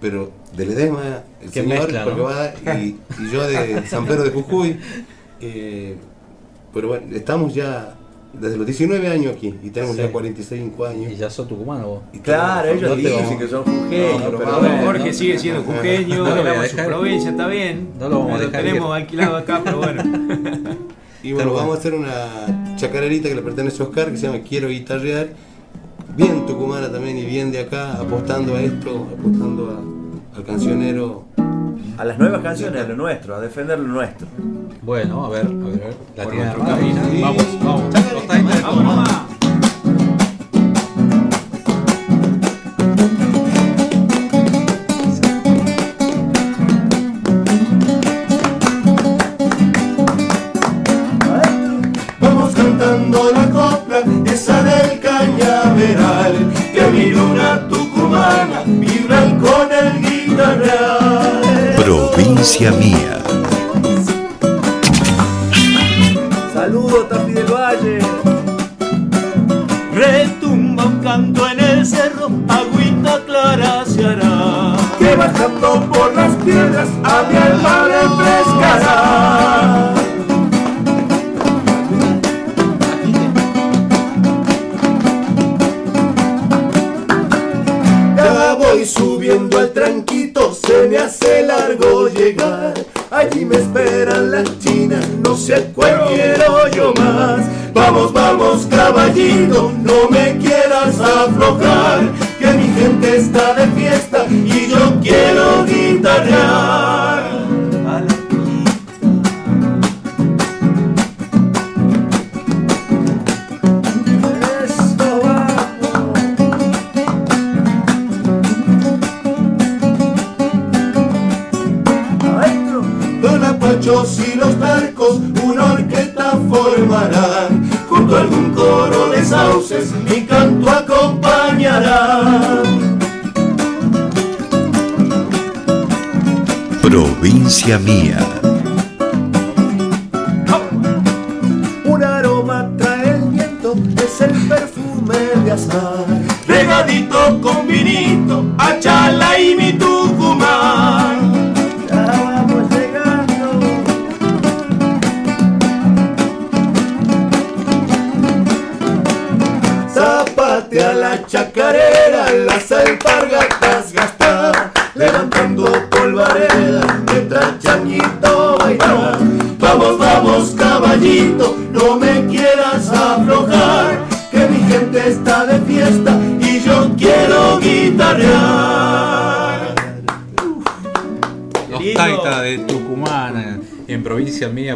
Pero de Ledesma, el Qué señor mezcla, Jorge ¿no? Bada y, y yo de San Pedro de Jujuy. Eh, pero bueno, estamos ya desde los 19 años aquí y tenemos Sí. ya 45 años. ¿Y ya sos tucumano vos? Claro, ellos No dicen vamos- que son jujeños, No, pero pero vamos, bueno. Jorge sigue siendo jujeño, lo éramos su provincia, está bien. No lo vamos a dejar tenemos ir. alquilado acá, pero bueno. Y bueno, vamos a hacer una chacarerita que le pertenece a Oscar que se llama Quiero guitarrear. Bien tucumana también y bien de acá, apostando a esto, apostando a- al cancionero. A las nuevas canciones, a lo nuestro, a defender lo nuestro. Bueno, a ver, a ver, a ver. La tiene. Vamos, vamos. Vamos Provincia mía. Saludos, Tafi del Valle. Retumba un canto en el cerro, agüita clara se hará. Que bajando por las piedras a mi alma refrescará. Ya voy subiendo al tranquito, me hace largo llegar. Allí me esperan las chinas, no sé cuál quiero yo más. Vamos, vamos, caballito, no me quieras aflojar. Que mi gente está de fiesta y yo quiero guitarrear.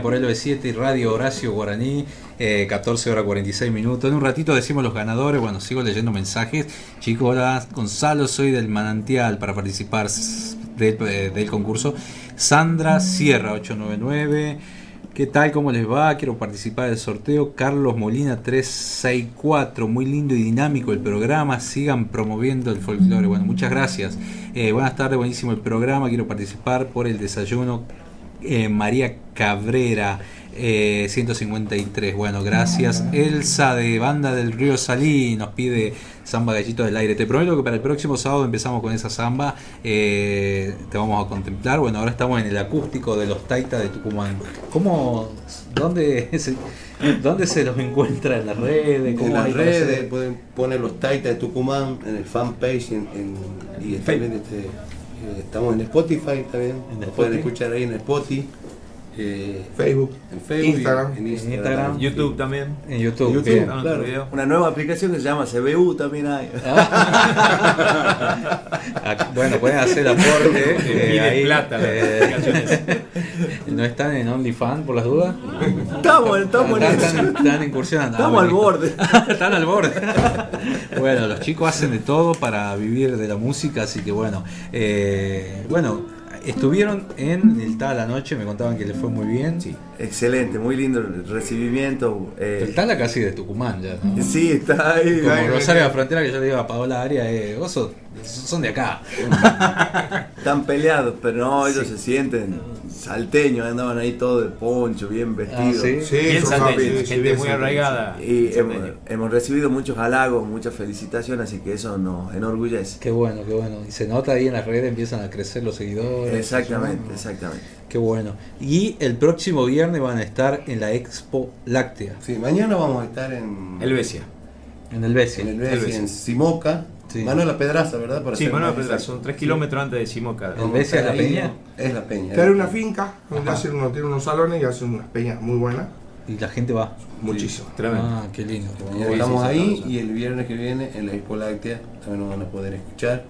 Por LB7 y Radio Horacio Guaraní, eh, 14 horas 46 minutos. En un ratito decimos los ganadores, bueno, sigo leyendo mensajes. Chicos, hola, Gonzalo, soy del Manantial para participar del, eh, concurso. Sandra Sierra, 899. ¿Qué tal? ¿Cómo les va? Quiero participar del sorteo. Carlos Molina 364. Muy lindo y dinámico el programa. Sigan promoviendo el folclore. Bueno, muchas gracias. Eh, buenas tardes, buenísimo el programa. Quiero participar por el desayuno eh, María Cabrera. eh, 153, bueno, gracias. Elsa de Banda del Río Salí nos pide Samba Gallito del Aire. Te prometo que para el próximo sábado empezamos con esa samba. eh, te vamos a contemplar. Bueno, ahora estamos en el acústico de los Taita de Tucumán. ¿Cómo, dónde se, dónde se los encuentra en las redes? En ¿Cómo las redes pueden poner los Taitas de Tucumán en el fanpage en, en- y también este, eh, estamos en Spotify también. Nos pueden Spotify. escuchar ahí en Spotify. Eh, Facebook, en Facebook, Instagram. en Instagram, Instagram, YouTube también. En YouTube, YouTube, bien. claro. Una nueva aplicación que se llama CBU también hay. Ah, Bueno, pueden hacer aporte. eh, ahí, plata las eh, aplicaciones. ¿No están en OnlyFans por las dudas? Estamos, estamos en están, eso. están incursionando. Estamos Ah, al bueno. borde. están al borde. bueno, los chicos hacen de todo para vivir de la música, así que bueno. eh, bueno, estuvieron en el Tala anoche, me contaban que les fue muy bien. Excelente, muy lindo el recibimiento. eh, El Tala casi de Tucumán ya, ¿no? Sí, está ahí. Como ahí, Rosario de la Frontera que yo le digo a Paola Aria, eh, vos sos- son de acá. Están peleados, pero no, ellos se sienten salteños, andaban ahí todos de poncho, bien vestidos. sí? Sí, Bien son salteños, sí, gente bien muy arraigada. Y hemos, hemos recibido muchos halagos, muchas felicitaciones, así que eso nos enorgullece. Qué bueno, qué bueno. Y se nota ahí en las redes, empiezan a crecer los seguidores. Exactamente, exactamente. Qué bueno. Y el próximo viernes van a estar en la Expo Láctea. Sí, mañana vamos a estar en Helvecia. En el Bessi. en, el Bessi, Helvecia. en Simoca. Manuela Pedraza, ¿verdad? Para Sí, ser Manuel más Pedra, exacto. son 3 Sí. kilómetros antes de Simoca. Vamos a estar ahí. Es la peña. Que hay una finca donde hacen uno, tiene unos salones y hacen unas peñas muy buenas. Y la gente va. Muchísimo. Ah, qué lindo. estamos ahí y el viernes que viene en la Expo Láctea también nos van a poder escuchar.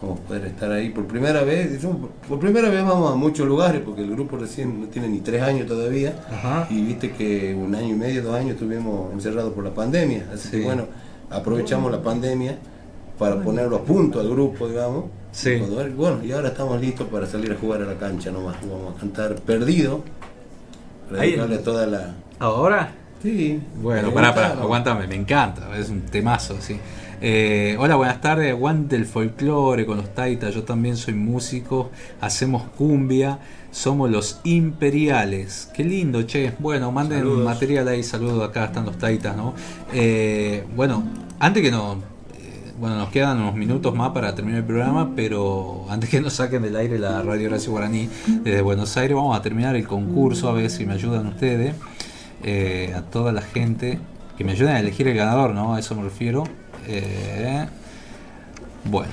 A poder estar ahí por primera vez. Decimos, Por primera vez vamos a muchos lugares porque el grupo recién no tiene ni tres años todavía. Ajá. Y viste que un año y medio, dos años estuvimos encerrados por la pandemia. Así Sí. que bueno, aprovechamos la pandemia para ponerlo a punto al grupo, digamos. Sí. Y Bueno, y ahora estamos listos para salir a jugar a la cancha nomás. Vamos a cantar Perdido. Para Ahí dedicarle toda la... ¿Ahora? Sí. Bueno, pará, pará, aguántame, me encanta, es un temazo, sí. Eh, hola, buenas tardes, aguante el folclore con los taitas, yo también soy músico, hacemos cumbia, somos los imperiales. Qué lindo, che. Bueno, manden Saludos. material ahí, saludos, acá están los taitas, ¿no? Eh, bueno, antes que no... eh, Bueno, nos quedan unos minutos más para terminar el programa, pero antes que nos saquen del aire la Radio Horacio Guaraní desde Buenos Aires, vamos a terminar el concurso, a ver si me ayudan ustedes a toda la gente que me ayuden a elegir el ganador, ¿no? A eso me refiero. Eh, bueno,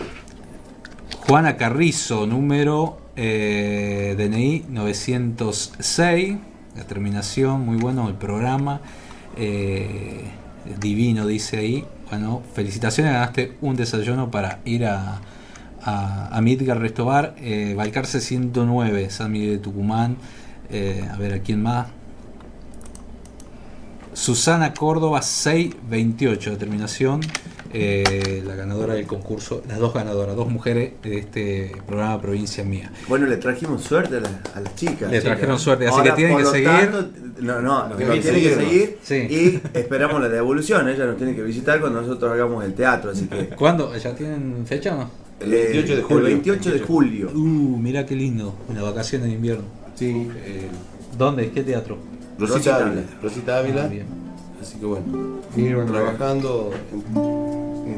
Juana Carrizo, número eh, DNI 906, la terminación, muy bueno el programa, eh, divino dice ahí. Bueno, felicitaciones, ganaste un desayuno para ir a, a, a Midgar Restobar, eh, Balcarce 109, San Miguel de Tucumán. A ver, ¿a quién más? Susana Córdoba 628 de terminación, eh, la ganadora del concurso, las dos ganadoras, dos mujeres de este programa Provincia Mía. Bueno, le trajimos suerte a, las- a las chicas. Le trajeron suerte, así Ahora, que tienen por que lo seguir. tanto, no, no, nos tienen que seguir, Sí. y esperamos la devolución. Ella nos tiene que visitar cuando nosotros hagamos el teatro, así que. ¿Cuándo? ¿Ya tienen fecha o no? El 28 de julio. El 28 de julio. Uh, mira qué lindo, en la vacación de invierno. Sí. eh, ¿Dónde? ¿Qué teatro? Rosita Ávila. Rosita Ávila. Ah. Así que bueno, Sí, bueno, trabajando, en,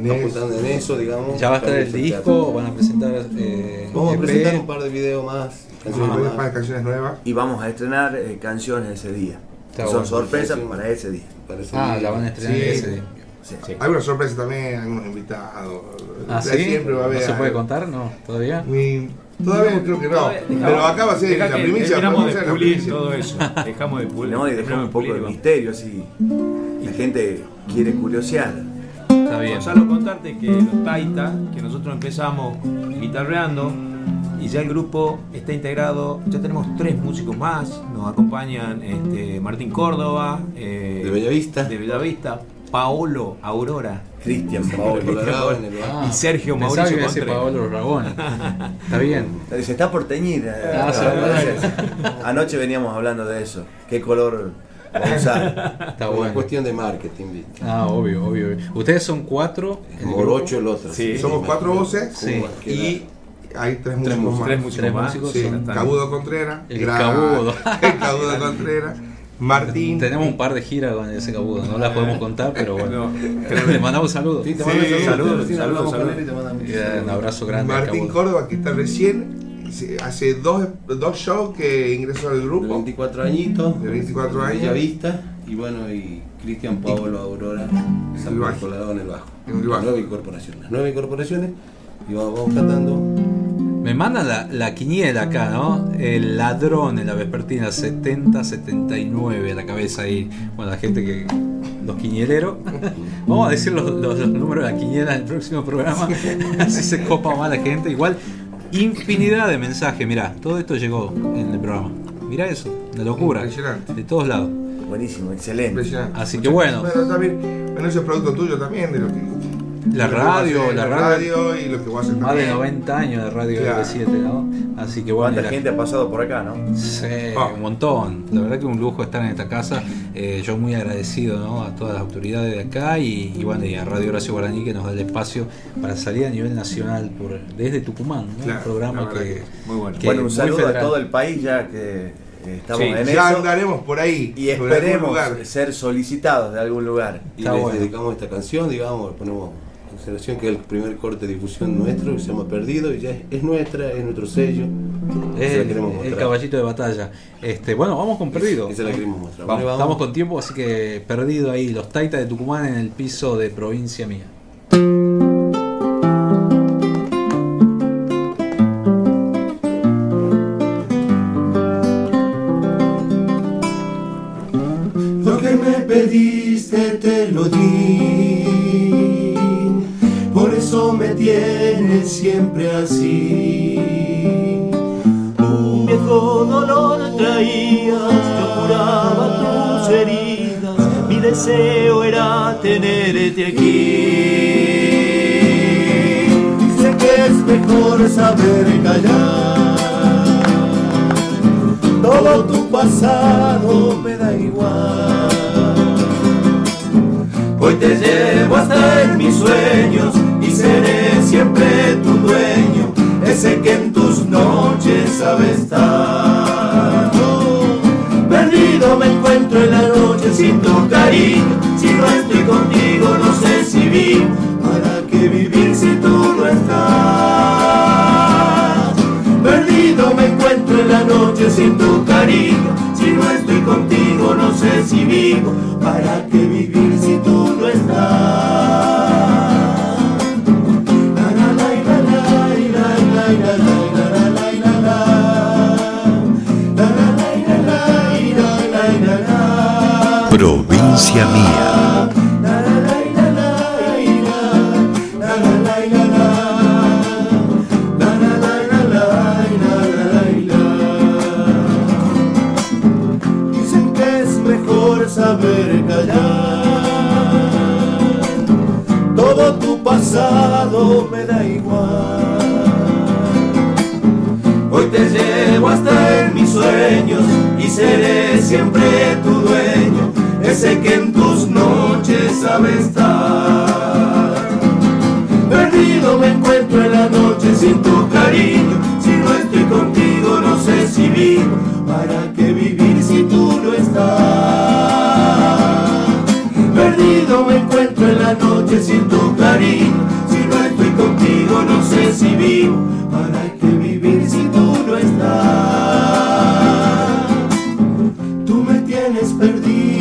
En apuntando en eso, digamos. ¿Ya va a estar el disco? ¿Van a presentar eh, Vamos a presentar un par de videos más. canciones más. de canciones nuevas. Y vamos a estrenar eh, canciones ese día. Está Son bueno. sorpresas para ese día. Para ese Ah, día. la van a estrenar Sí. ese día. Sí. Hay una sorpresa también, algunos invitados. Ah, O sea, ¿sí? Siempre va a haber. ¿No se puede contar? ¿No? ¿Todavía? Todavía creo que no. Todavía- Pero acá va a ser la primicia. A de pulir todo eso. Dejamos de pulir. No, y dejamos un poco de misterio, así. La gente quiere curiosear. Está bien. Gonzalo, contarte que los Taita, que nosotros empezamos guitarreando y ya el grupo está integrado, ya tenemos tres músicos más, nos acompañan este, Martín Córdoba, eh, De Bellavista. de Bellavista, Paolo Aurora Cristian Paolo. bar. Ah, y Sergio pensaba Mauricio Contreras. Paolo Ragone. Está bien. Se está por teñir. eh, Ah. Anoche veníamos hablando de eso. ¿Qué color usar? Está Una bueno. cuestión de marketing, ¿viste? Ah, obvio, obvio. Ustedes son cuatro. grupo. Morocho el otro. Sí. Somos cuatro voces Sí. Y hay tres Tres músicos más. tres músicos Tres Sí. Cabudo Contreras. El gran- Cabudo. el Cabudo Contreras. Martín. Tenemos un par de giras con ese cabudo, no las podemos contar, pero bueno. No. Le mandamos saludos. Sí, te Sí, mando saludos, y te eh, Un abrazo grande. Martín. Córdoba, que está recién, hace dos, dos shows que ingresó al De grupo. 24 añitos. De 24 años. Bellavista. Y bueno, y Cristian Paolo Aurora. Bajo. colado en el bajo. En el bajo. Nueve incorporaciones. Nueve incorporaciones. Y vamos, vamos cantando. Me mandan la, la quiniela acá, ¿no? El ladrón en la vespertina 70-79 a la cabeza ahí. Bueno, la gente que. Los quinieleros. Vamos a decir los, los- los números de la quiniela en el próximo programa. Así se copa más la gente. Igual, infinidad de mensajes. Mirá, todo esto llegó en el programa. Mirá eso, una locura. Impresionante. De todos lados. Buenísimo, excelente. Impresionante. Así que bueno. Bueno, también, bueno, eso es producto tuyo también, de lo que. La radio, la radio. y lo que vos haces Más de también. 90 años de radio Claro. R7, ¿no? Así que bueno. ¿Cuánta la- gente ha pasado por acá, no? Sí, Ah. un montón. La verdad que un lujo estar en esta casa. Eh, yo muy agradecido ¿no? a todas las autoridades de acá y, y bueno, y a Radio Horacio Guaraní que nos da el espacio para salir a nivel nacional por, desde Tucumán, ¿no? Claro, un programa que, que Muy bueno. que bueno, un saludo a todo el país ya que estamos Sí, en Ya eso. andaremos por ahí. Y esperemos ser solicitados de algún lugar. Y Está les bueno. dedicamos esta canción, digamos, ponemos en consideración que es el primer corte de difusión nuestro, que se llama Perdido, y ya es, es nuestra, es nuestro sello. Es la el, caballito de batalla. Este, bueno, vamos con Perdido. Esa la queremos mostrar. Vamos, vamos. Estamos con tiempo, así que Perdido ahí, los Taitas de Tucumán en el piso de provincia mía. Lo que me pediste te lo di, siempre así. Un viejo dolor traías, yo curaba tus heridas, mi deseo era tenerte aquí. Sé que es mejor saber callar todo tu pasado me da igual. Hoy te llevo hasta en mis sueños y seré siempre tu dueño, ese que en tus noches sabe estar. Perdido me encuentro en la noche sin tu cariño, si no estoy contigo no sé si vivo, para qué vivir si tú no estás. Perdido me encuentro en la noche sin tu cariño. Si no estoy contigo, no sé si vivo. ¿Para qué vivir la, la. Dicen que es mejor saber callar. Todo tu pasado me da igual. Hoy te llevo hasta en mis sueños y seré siempre tu dueño, ese que sabe estar. Perdido me encuentro en la noche sin tu cariño, si no estoy contigo no sé si vivo, ¿para qué vivir si tú no estás? Perdido me encuentro en la noche sin tu cariño, si no estoy contigo no sé si vivo, ¿para qué vivir si tú no estás? Tú me tienes perdido,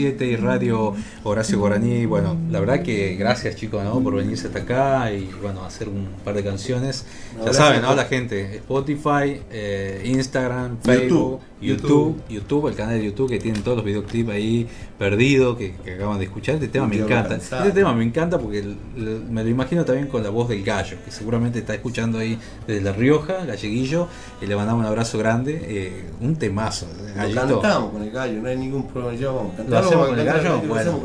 7 y Radio Horacio Guaraní. Bueno, la verdad que gracias chicos ¿no? por venirse hasta acá y bueno, hacer un par de canciones. No, ya saben, ¿no? La gente, Spotify, eh, Instagram, Facebook, YouTube, YouTube, el canal de YouTube que tienen todos los videoclips ahí perdidos que, que acaban de escuchar. Este tema me encanta. Este tema me encanta porque el- el- me lo imagino también con la voz del gallo, que seguramente está escuchando ahí desde La Rioja, galleguillo, y le mandamos un abrazo grande. eh, un temazo. Lo Gallito. cantamos con el gallo, no hay ningún problema. Vamos. ¿Lo hacemos con el gallo? Lo Bueno.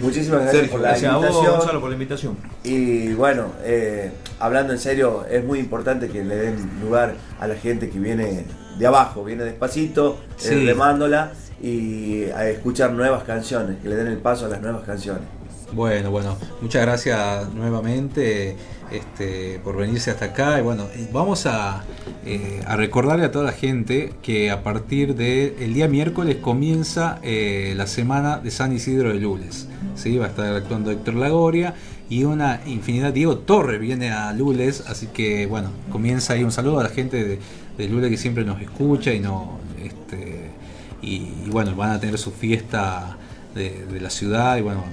Muchísimas gracias Sergio, por la gracias a vos, invitación. Gonzalo, por la invitación. Y bueno, eh, hablando en serio, es muy importante que le den lugar a la gente que viene de abajo, viene despacito, eh, Sí. remándola y a escuchar nuevas canciones, que le den el paso a las nuevas canciones. Bueno, bueno, muchas gracias nuevamente este, por venirse hasta acá. Y bueno, vamos a, eh, a recordarle a toda la gente que a partir del día miércoles comienza eh, la semana de San Isidro de Lules. ¿sí? Va a estar actuando Héctor Lagoria y una infinidad. Diego Torres viene a Lules, así que bueno, comienza ahí un saludo a la gente de, de Lules que siempre nos escucha y no. Este, y, y bueno, van a tener su fiesta de, de la ciudad y bueno,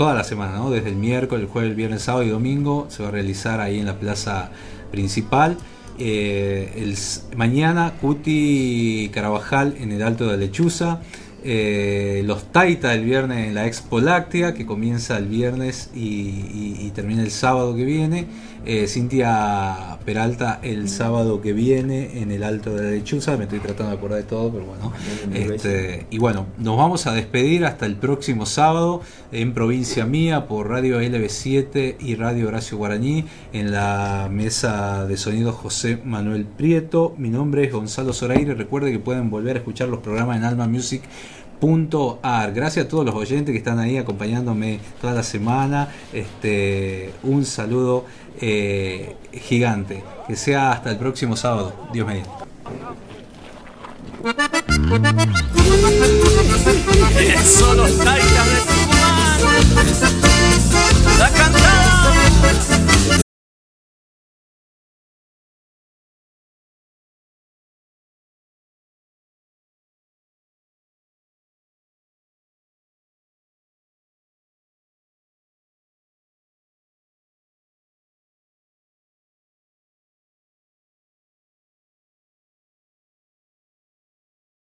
toda la semana, ¿no? Desde el miércoles, el jueves, el viernes, sábado y domingo se va a realizar ahí en la plaza principal. Eh, el, mañana Cuti Carabajal en el Alto de Lechuza. Eh, los Taita el viernes en la Expo Láctea, que comienza el viernes y termina el sábado que viene. Eh, Cintia Peralta el sábado que viene en el Alto de la Lechuza. Me estoy tratando de acordar de todo, pero bueno. Este, y bueno, nos vamos a despedir hasta el próximo sábado en Provincia Mía por Radio LB7 y Radio Horacio Guaraní en la mesa de sonido José Manuel Prieto. Mi nombre es Gonzalo Zoraire. Recuerde que pueden volver a escuchar los programas en Alma Music. .ar. Gracias a todos los oyentes que están ahí acompañándome toda la semana. Este, un saludo eh, gigante. Que sea hasta el próximo sábado. Dios mediante.